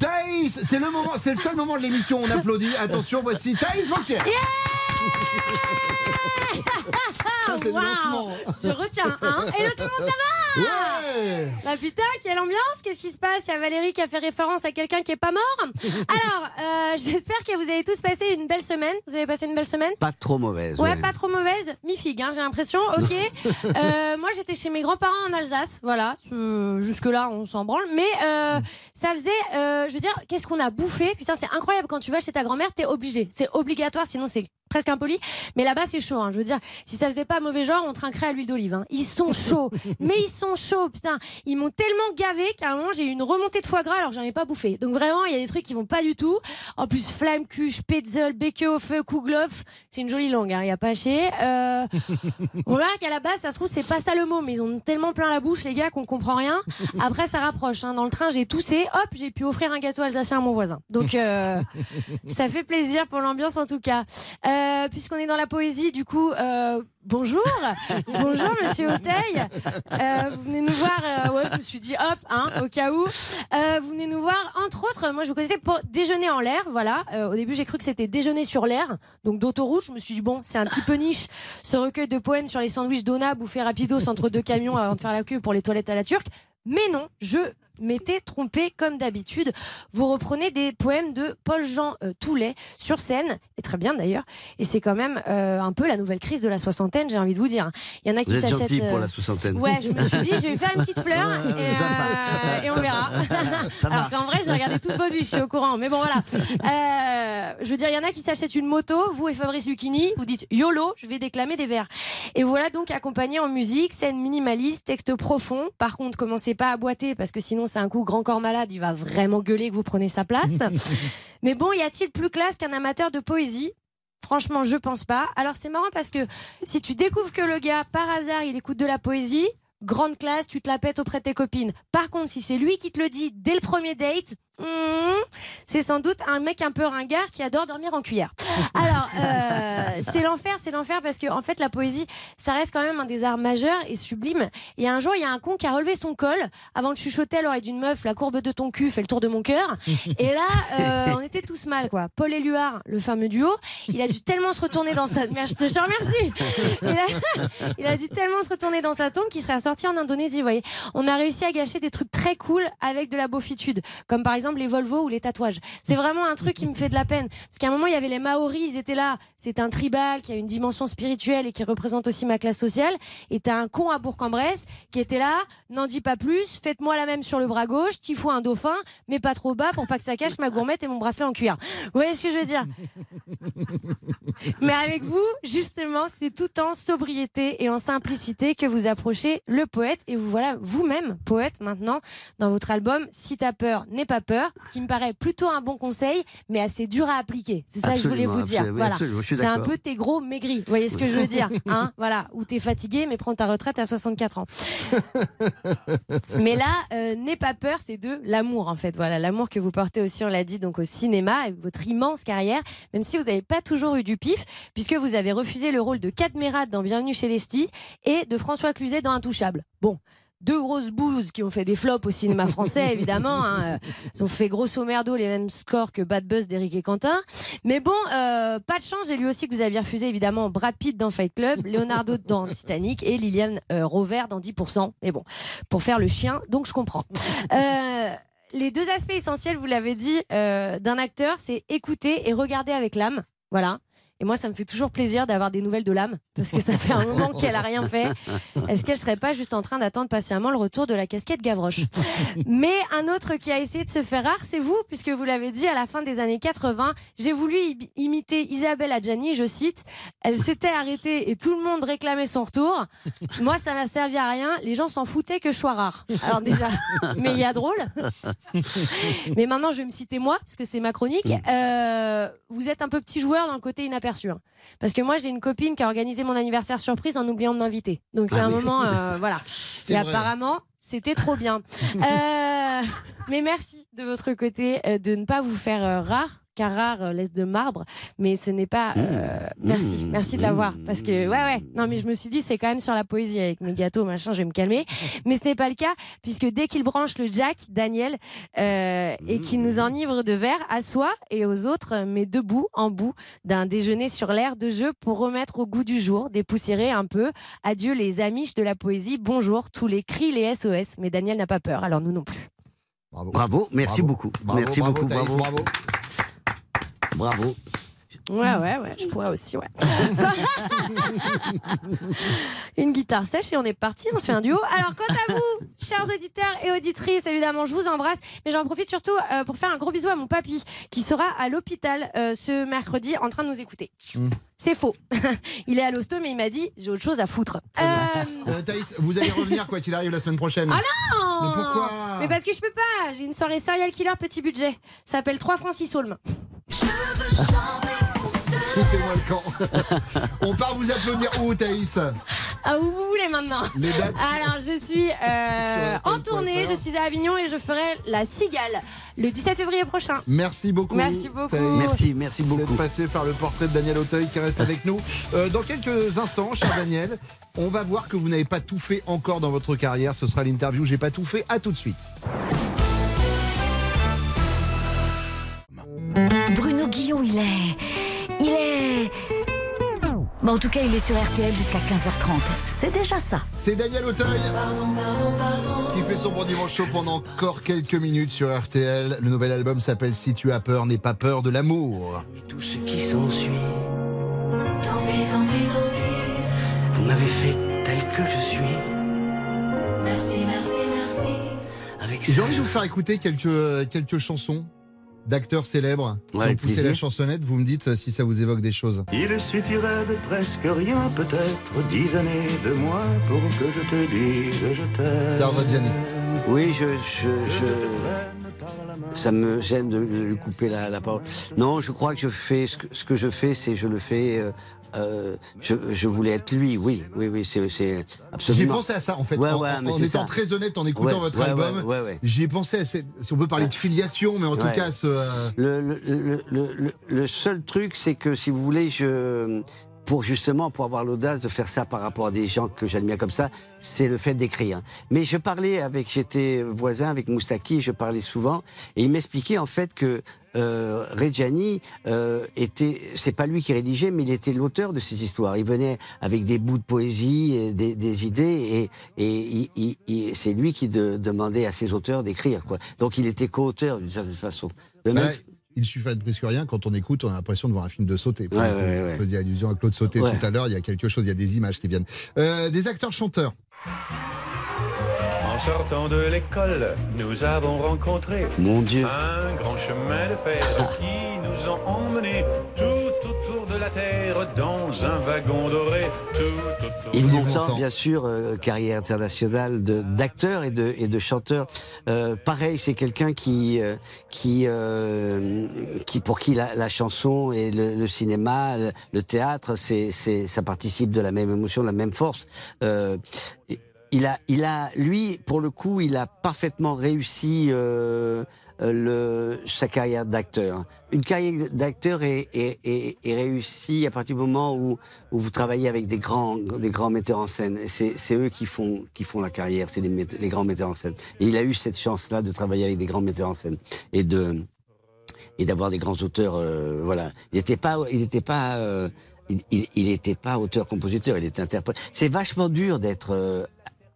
Thaïs. C'est le moment, c'est le seul moment de l'émission où on applaudit. Attention, voici Thaïs Vauquier. Ça c'est lancement. Je retiens, hein Hello tout le monde, ça va Ouais Bah putain, quelle ambiance Qu'est-ce qui se passe? Il y a Valérie qui a fait référence à quelqu'un qui est pas mort. Alors, euh, j'espère que vous avez tous passé une belle semaine. Vous avez passé une belle semaine? Pas trop mauvaise. Ouais, pas trop mauvaise. Mi-figue, hein, j'ai l'impression. Ok. Euh, moi, j'étais chez mes grands-parents en Alsace. Voilà. Jusque-là, on s'en branle. Mais euh, ça faisait, je veux dire, qu'est-ce qu'on a bouffé? Putain, c'est incroyable. Quand tu vas chez ta grand-mère, t'es obligé. C'est obligatoire, sinon c'est presque impoli. Mais là-bas, c'est chaud. hein. Je veux dire, si ça faisait pas mauvais genre, on trinquerait à l'huile d'olive. hein. Ils sont chauds. mais ils sont chauds, putain. Ils m'ont tellement gavé qu'à un moment, j'ai eu une remontée de foie gras alors que j'en ai pas bouffé. Donc vraiment, il y a des trucs qui vont pas du tout. En plus, flamme, becquet au feu, kouglof. C'est une jolie langue, hein. il y a pas à chier. Euh, on verra qu'à la base, ça se trouve, c'est pas ça le mot, mais ils ont tellement plein la bouche, les gars, qu'on comprend rien. Après, ça rapproche. hein. Dans le train, j'ai toussé. Hop, j'ai pu offrir un gâteau alsacien à mon voisin. Donc, euh, ça fait plaisir pour l'ambiance en tout cas. Euh, Puisqu'on est dans la poésie, du coup, euh, bonjour. bonjour, monsieur Auteuil. Euh, vous venez nous voir. euh, je me suis dit, hop, hein, au cas où. Euh, vous venez nous voir, entre autres, moi je vous connaissais pour déjeuner en l'air. Voilà. Euh, au début, j'ai cru que c'était déjeuner sur l'air, donc d'autoroute. Je me suis dit, bon, c'est un petit peu niche ce recueil de poèmes sur les sandwichs Dona bouffés rapidos entre deux camions avant de faire la queue pour les toilettes à la turque. Mais non, je m'étais trompé comme d'habitude. Vous reprenez des poèmes de Paul-Jean euh, Toulet sur scène, et très bien d'ailleurs. Et c'est quand même euh, un peu la nouvelle crise de la soixantaine, j'ai envie de vous dire. Il y en a qui Vous êtes s'achètent. gentil pour euh, la soixantaine. Ouais, je me suis dit, je vais faire une petite fleur et, euh, on verra. Alors qu'en vrai, j'ai regardé toute votre vie, je suis au courant. Mais bon, voilà. Euh, je veux dire, il y en a qui s'achètent une moto, vous et Fabrice Lucchini, vous dites YOLO, je vais déclamer des vers. Et voilà donc accompagné en musique, scène minimaliste, texte profond. Par contre, commencez pas à boiter parce que sinon, c'est un coup grand corps malade, il va vraiment gueuler que vous prenez sa place. Mais bon, y a-t-il plus classe qu'un amateur de poésie? Franchement, je pense pas. Alors c'est marrant parce que si tu découvres que le gars, par hasard, il écoute de la poésie, grande classe, tu te la pètes auprès de tes copines. Par contre, si c'est lui qui te le dit dès le premier date, c'est sans doute un mec un peu ringard qui adore dormir en cuillère. Alors, euh, c'est l'enfer, c'est l'enfer parce que en fait, la poésie, ça reste quand même un des arts majeurs et sublimes. Et un jour, il y a un con qui a relevé son col avant de chuchoter à l'oreille d'une meuf, la courbe de ton cul fait le tour de mon cœur. Et là, euh, on était tous mal, quoi. Paul Éluard, le fameux duo, il a dû tellement se retourner dans sa... Merde, je te remercie. Il a... il a dû tellement se retourner dans sa tombe qu'il serait ressorti en Indonésie, vous voyez. On a réussi à gâcher des trucs très cool avec de la beaufitude, comme par exemple les Volvo ou les tatouages. C'est vraiment un truc qui me fait de la peine. Parce qu'à un moment, il y avait les Maoris, ils étaient là. C'est un tribal qui a une dimension spirituelle et qui représente aussi ma classe sociale. Et t'as un con à Bourg-en-Bresse qui était là, n'en dis pas plus, faites-moi la même sur le bras gauche, t'y fous un dauphin, mais pas trop bas pour pas que ça cache ma gourmette et mon bracelet en cuir. Vous voyez ce que je veux dire? Mais avec vous, justement, c'est tout en sobriété et en simplicité que vous approchez le poète et vous voilà vous-même poète maintenant dans votre album Si t'as peur, n'aie pas peur, ce qui me paraît plutôt un bon conseil, mais assez dur à appliquer. C'est ça que je voulais vous dire. Voilà, c'est un peu tes gros maigris. Vous voyez ce que je veux dire, hein? Voilà, où t'es fatigué, mais prends ta retraite à 64 ans. Mais là, euh, n'aie pas peur, c'est de l'amour en fait. Voilà, l'amour que vous portez aussi, on l'a dit, donc au cinéma, et votre immense carrière, même si vous n'avez pas toujours eu du pif, puisque vous avez refusé le rôle de Kat Merad dans Bienvenue chez les Ch'tis et de François Cluzet dans Intouchable. Bon. Deux grosses bouses qui ont fait des flops au cinéma français, évidemment. hein. Euh, Ils ont fait grosso merdo les mêmes scores que Bad Buzz d'Éric et Quentin. Mais bon, euh, pas de chance. J'ai lu aussi que vous aviez refusé, évidemment, Brad Pitt dans Fight Club, Leonardo dans Titanic et Liliane euh, Rover dans 10%. Mais bon, pour faire le chien, donc je comprends. Euh, les deux aspects essentiels, vous l'avez dit, euh, d'un acteur, c'est écouter et regarder avec l'âme. Voilà. Et moi, ça me fait toujours plaisir d'avoir des nouvelles de l'âme, parce que ça fait un moment qu'elle a rien fait. Est-ce qu'elle serait pas juste en train d'attendre patiemment le retour de la casquette Gavroche? Mais un autre qui a essayé de se faire rare, c'est vous, puisque vous l'avez dit à la fin des années 80. J'ai voulu imiter Isabelle Adjani, je cite. Elle s'était arrêtée et tout le monde réclamait son retour. Moi, ça n'a servi à rien. Les gens s'en foutaient que je sois rare. Alors déjà, mais il y a drôle. Mais maintenant, je vais me citer moi, parce que c'est ma chronique. Euh, vous êtes un peu petit joueur dans le côté inaperçu. Hein. Parce que moi, j'ai une copine qui a organisé mon anniversaire surprise en oubliant de m'inviter. Donc, il y a Ah un moment, euh, voilà. Et vrai. apparemment, c'était trop bien. Euh, mais merci de votre côté euh, de ne pas vous faire rare. Carrare euh, laisse de marbre, mais ce n'est pas. euh, Mmh. merci, Mmh. merci de l'avoir. Parce que, ouais, ouais. Non, mais je me suis dit, c'est quand même sur la poésie avec mes gâteaux, machin, je vais me calmer. Mais ce n'est pas le cas, puisque dès qu'il branche le jack, Daniel, euh, et qu'il nous enivre de verre à soi et aux autres, mais debout, en bout d'un déjeuner sur l'air de jeu pour remettre au goût du jour, dépoussiérer un peu. Adieu les amiches de la poésie, bonjour tous les cris, les SOS. Mais Daniel n'a pas peur, alors nous non plus. Bravo, merci Bravo. beaucoup. Bravo, merci bravo, beaucoup, Thaïs, bravo. Bravo. Ouais, ouais, ouais, je pourrais aussi, ouais. Une guitare sèche et on est parti, on se fait un duo. Alors, quant à vous, chers auditeurs et auditrices, évidemment, je vous embrasse, mais j'en profite surtout euh, pour faire un gros bisou à mon papy qui sera à l'hôpital euh, ce mercredi en train de nous écouter. C'est faux. il est à l'hosto, mais il m'a dit j'ai autre chose à foutre. Euh, Euh, Thaïs, vous allez revenir quoi qu'il arrive la semaine prochaine. Ah non Mais pourquoi Mais parce que je peux pas. J'ai une soirée serial killer petit budget. Ça s'appelle 3 francs 6 Saulmes. Foutez-moi le camp. On part vous applaudir où, Thaïs Ah, où vous voulez maintenant Les dates Alors, je suis euh, en tournée, je suis à Avignon et je ferai la Cigale le 17 février prochain. Merci beaucoup. Merci beaucoup. Thaïs. Merci, merci beaucoup. D'être passé par le portrait de Daniel Auteuil qui reste avec nous. Euh, dans quelques instants, cher Daniel, on va voir que vous n'avez pas tout fait encore dans votre carrière. Ce sera l'interview J'ai pas tout fait. À tout de suite. Bruno Guillon, il est. Il est. Bon, en tout cas, il est sur RTL jusqu'à 15h30. C'est déjà ça. C'est Daniel Auteuil qui fait son bon dimanche chaud pendant encore quelques minutes sur RTL. Le nouvel album s'appelle Si tu as peur, n'aie pas peur de l'amour. Tout ce qui s'ensuit. Tant pis, tant pis, tant pis. Vous m'avez fait tel que je suis. Merci, merci, merci. Avec J'ai envie de vous faire écouter quelques, quelques chansons d'acteurs célèbres qui Ouais, ont poussé plaisir. la chansonnette. Vous me dites euh, si ça vous évoque des choses. Il suffirait de presque rien, peut-être dix années de moins pour que je te dise je t'aime. Serge Gianni. Oui, je, je, je- ça me gêne de lui couper la, la parole. Non, je crois que je fais ce que, ce que je fais, c'est je le fais. Euh, je, je voulais être lui, oui, oui, oui, c'est c'est J'ai absolument. pensé à ça en fait. Ouais, en ouais, en- mais en c'est étant ça. très honnête en écoutant Ouais, votre album, ouais, ouais, ouais. j'y ai pensé à cette- si on peut parler de filiation, mais en tout cas ce. euh, Le, le, le, le- le- le seul truc, c'est que si vous voulez, je, pour justement pour avoir l'audace de faire ça par rapport à des gens que j'admire comme ça, c'est le fait d'écrire. Mais je parlais avec, j'étais voisin avec Moustaki, je parlais souvent, et il m'expliquait en fait que euh, Reggiani euh, était, c'est pas lui qui rédigeait, mais il était l'auteur de ces histoires. Il venait avec des bouts de poésie, des, des idées, et, c'est lui qui de- demandait à ses auteurs d'écrire. Quoi. Donc il était co-auteur d'une certaine façon. De bah même- il suffit de presque rien. Quand on écoute, on a l'impression de voir un film de sauter. Ouais, ouais, faisiez allusion à Claude Sauté tout à l'heure. Il y a quelque chose, il y a des images qui viennent. Euh, des acteurs chanteurs. En sortant de l'école, nous avons rencontré Mon Dieu. un grand chemin de fer qui nous a emmenés tout autour de la terre dans un wagon doré. Tout autour de Montand, bien sûr, euh, carrière internationale de- d'acteur et de, et de chanteur. Euh, pareil, c'est quelqu'un qui, euh, qui, euh, qui, pour qui la, la chanson et le, le cinéma, le, le théâtre, c'est, c'est, ça participe de la même émotion, de la même force. Euh, il a, il a, lui, pour le coup, il a parfaitement réussi euh, sa carrière d'acteur. Une carrière d'acteur est, est, est, réussie à partir du moment où, où vous travaillez avec des grands, des grands metteurs en scène. C'est, eux qui font, qui font la carrière, c'est les, les grands metteurs en scène. Et il a eu cette chance-là de travailler avec des grands metteurs en scène et de et d'avoir des grands auteurs. euh, voilà, il n'était pas, il n'était pas. euh, il- il il était pas auteur-compositeur, il était interprète. C'est vachement dur d'être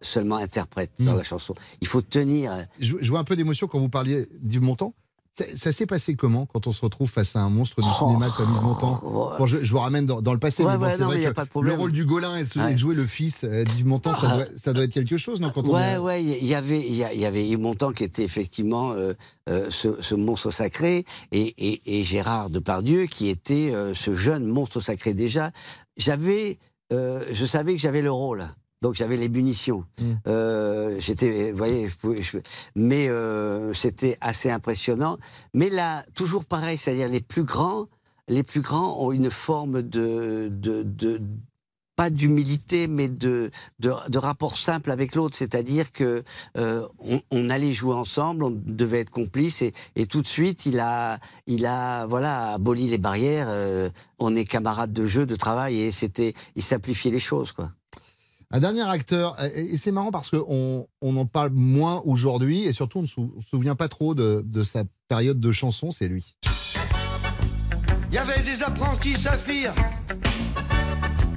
seulement interprète dans la chanson. Il faut tenir. Je, je vois un peu d'émotion quand vous parliez d'Yves Montand. Ça, ça s'est passé comment quand on se retrouve face à un monstre du cinéma comme Yves Montand Bon, je, je vous ramène dans, dans le passé, Oh. Ouais, mais bon, ouais, c'est mais vrai que le rôle du Golin et, Ouais. de jouer le fils euh, d'Yves Montand, ça, doit, ça doit être quelque chose, non quand on Ouais, est- ouais, il y avait, il y, avait Yves Montand qui était effectivement euh, euh, ce, ce monstre sacré, et, et, et Gérard Depardieu qui était euh, ce jeune monstre sacré déjà. J'avais, euh, je savais que j'avais le rôle. Donc j'avais les munitions. Euh, j'étais, vous voyez, je pouvais- je- mais euh, c'était assez impressionnant. Mais là, toujours pareil, c'est-à-dire les plus grands, les plus grands ont une forme de, de, de pas d'humilité, mais de, de, de rapport simple avec l'autre. C'est-à-dire que euh, on, on allait jouer ensemble, on devait être complices, et, et tout de suite, il a, il a, voilà, aboli les barrières. euh, on est camarades de jeu, de travail, et c'était, il simplifiait les choses, quoi. Un dernier acteur, et c'est marrant parce qu'on on en parle moins aujourd'hui, et surtout on ne sou- se souvient pas trop de, de sa période de chanson, c'est lui. Il y avait des apprentis saphirs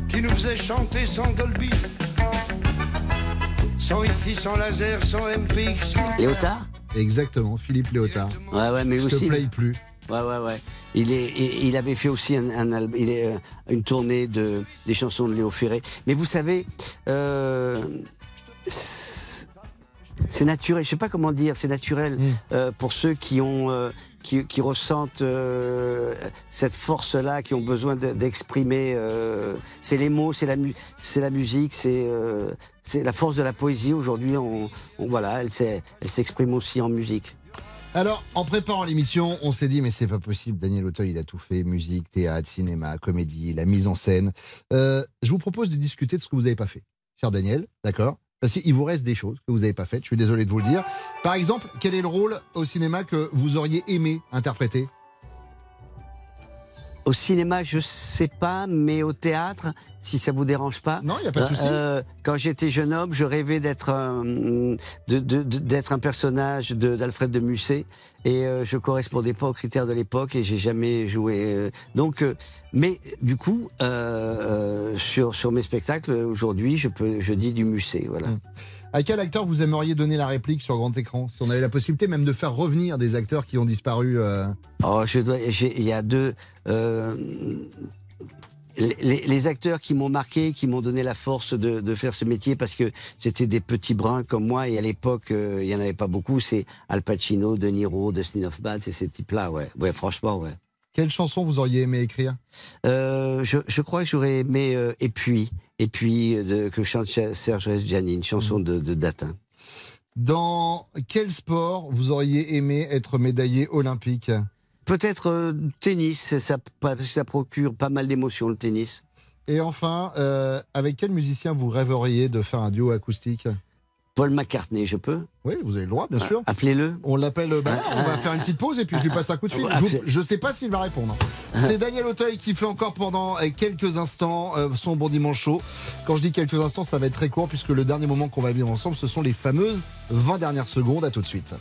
qui nous faisaient chanter sans Dolby, sans Wi-Fi, sans laser, sans MPX. Léotard? Exactement, Philippe Léotard. Ouais, ouais, mais Je te plaît plus. Ouais, ouais, ouais. Il, est, il, il avait fait aussi un, un al- il est, euh, une tournée de, des chansons de Léo Ferré. Mais vous savez, euh, c'est naturel, je sais pas comment dire, c'est naturel euh, pour ceux qui ont, euh, qui, qui ressentent euh, cette force-là, qui ont besoin de- d'exprimer. euh, c'est les mots, c'est la, mu- la musique, c'est euh, la force de la poésie. Aujourd'hui, on, on- voilà, elle s'exprime aussi en musique. Alors, en préparant l'émission, on s'est dit, mais c'est pas possible, Daniel Auteuil, il a tout fait, musique, théâtre, cinéma, comédie, la mise en scène. Euh, je vous propose de discuter de ce que vous n'avez pas fait. Cher Daniel, d'accord? Parce qu'il vous reste des choses que vous n'avez pas faites, je suis désolé de vous le dire. Par exemple, quel est le rôle au cinéma que vous auriez aimé interpréter? Au cinéma, je sais pas, mais au théâtre, si ça vous dérange pas. Non, il y a pas de Euh, souci. euh, quand j'étais jeune homme, je rêvais d'être un, de- d'être un personnage d'Alfred de Musset et euh, je correspondais pas aux critères de l'époque et j'ai jamais joué. euh, donc, euh, mais du coup, euh, euh, sur sur mes spectacles aujourd'hui, je peux, je dis du Musset, voilà. À quel acteur vous aimeriez donner la réplique sur grand écran Si on avait la possibilité même de faire revenir des acteurs qui ont disparu. euh, Oh, je dois. Il y a deux. euh, les, acteurs qui m'ont marqué, qui m'ont donné la force de, de faire ce métier parce que c'était des petits bruns comme moi et à l'époque euh, il y en avait pas beaucoup. C'est Al Pacino, De Niro, Dustin Hoffman, c'est ces types-là, ouais. Ouais, franchement, ouais. Quelle chanson vous auriez aimé écrire? Euh, je, je crois que j'aurais aimé euh, Et puis, et puis de, que chante Serge Reggiani, une chanson de, de Datin. Dans quel sport vous auriez aimé être médaillé olympique? Peut-être euh, tennis, ça procure pas mal d'émotions le tennis. Et enfin, euh, avec quel musicien vous rêveriez de faire un duo acoustique? Paul McCartney, je peux Oui, vous avez le droit, bien sûr. Appelez-le. On l'appelle. bah, Ah, on va ah, faire une petite pause et puis je lui passe un coup de fil. ah, Je, je sais pas s'il va répondre. C'est Daniel Auteuil qui fait encore pendant euh, quelques instants euh, son bon dimanche chaud. Quand je dis quelques instants, ça va être très court puisque le dernier moment qu'on va vivre ensemble, ce sont les fameuses 20 dernières secondes. À tout de suite.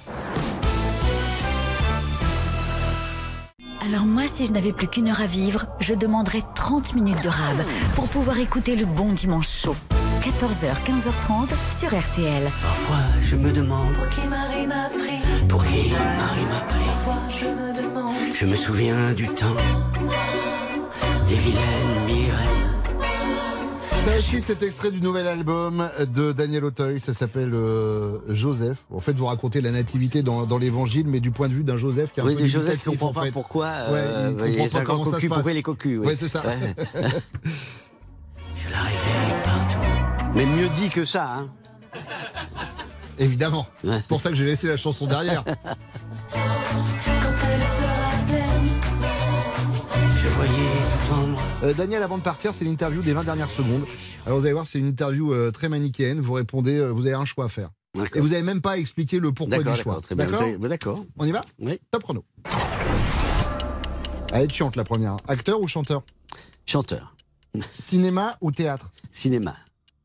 Alors moi, si je n'avais plus qu'une heure à vivre, je demanderais 30 minutes de rab pour pouvoir écouter le bon dimanche chaud. 14h, 15h30 sur RTL. Parfois, je me demande Pour qui Marie m'a pris pour qui Marie m'a pris. Parfois je me demande Je me souviens du temps des vilaines migraines. Ça aussi, c'est extrait du nouvel album de Daniel Auteuil. Ça s'appelle euh, Joseph. En fait, vous racontez la nativité dans, dans l'évangile, mais du point de vue d'un Joseph qui est un Oui, peu Joseph dubitatif, comprend en pas fait. pourquoi, Ouais, euh, il les comprend pas comment ça se passe. pourquoi les cocus, oui. Ouais, c'est ça. Ouais. Je la réveille partout. Mais mieux dit que ça, hein. Évidemment. C'est pour ça que j'ai laissé la chanson derrière. Euh, Daniel, avant de partir, c'est l'interview des 20 dernières secondes. Alors vous allez voir, c'est une interview euh, très manichéenne. Vous répondez, euh, vous avez un choix à faire. Et vous n'avez même pas expliqué le pourquoi du choix. D'accord. On y va Oui. Top chrono. Elle est chiante la première. Acteur ou chanteur? Chanteur. Cinéma ou théâtre? Cinéma.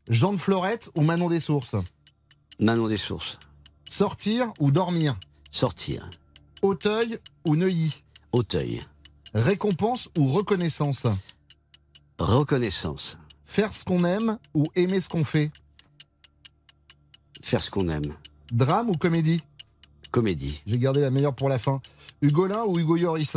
Jean de Florette ou Manon des Sources Manon des Sources. Sortir ou dormir Sortir. Auteuil ou Neuilly Auteuil. Récompense ou reconnaissance Reconnaissance. Faire ce qu'on aime ou aimer ce qu'on fait Faire ce qu'on aime. Drame ou comédie Comédie. J'ai gardé la meilleure pour la fin. Hugolin ou Hugo Lloris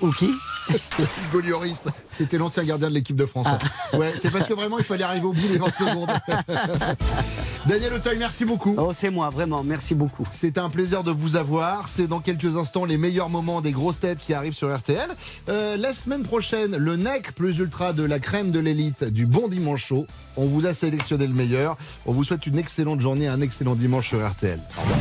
Ou qui? Hugo Lloris, c'était l'ancien gardien de l'équipe de France. Ah. Ouais, c'est parce que vraiment il fallait arriver au bout des 20 secondes. Daniel Auteuil, merci beaucoup. Oh, c'est moi, vraiment, merci beaucoup. C'est un plaisir de vous avoir. C'est dans quelques instants les meilleurs moments des grosses têtes qui arrivent sur RTL. Euh, la semaine prochaine, le NEC plus ultra de la crème de l'élite du bon dimanche chaud. On vous a sélectionné le meilleur. On vous souhaite une excellente journée, un excellent dimanche sur RTL. Au revoir.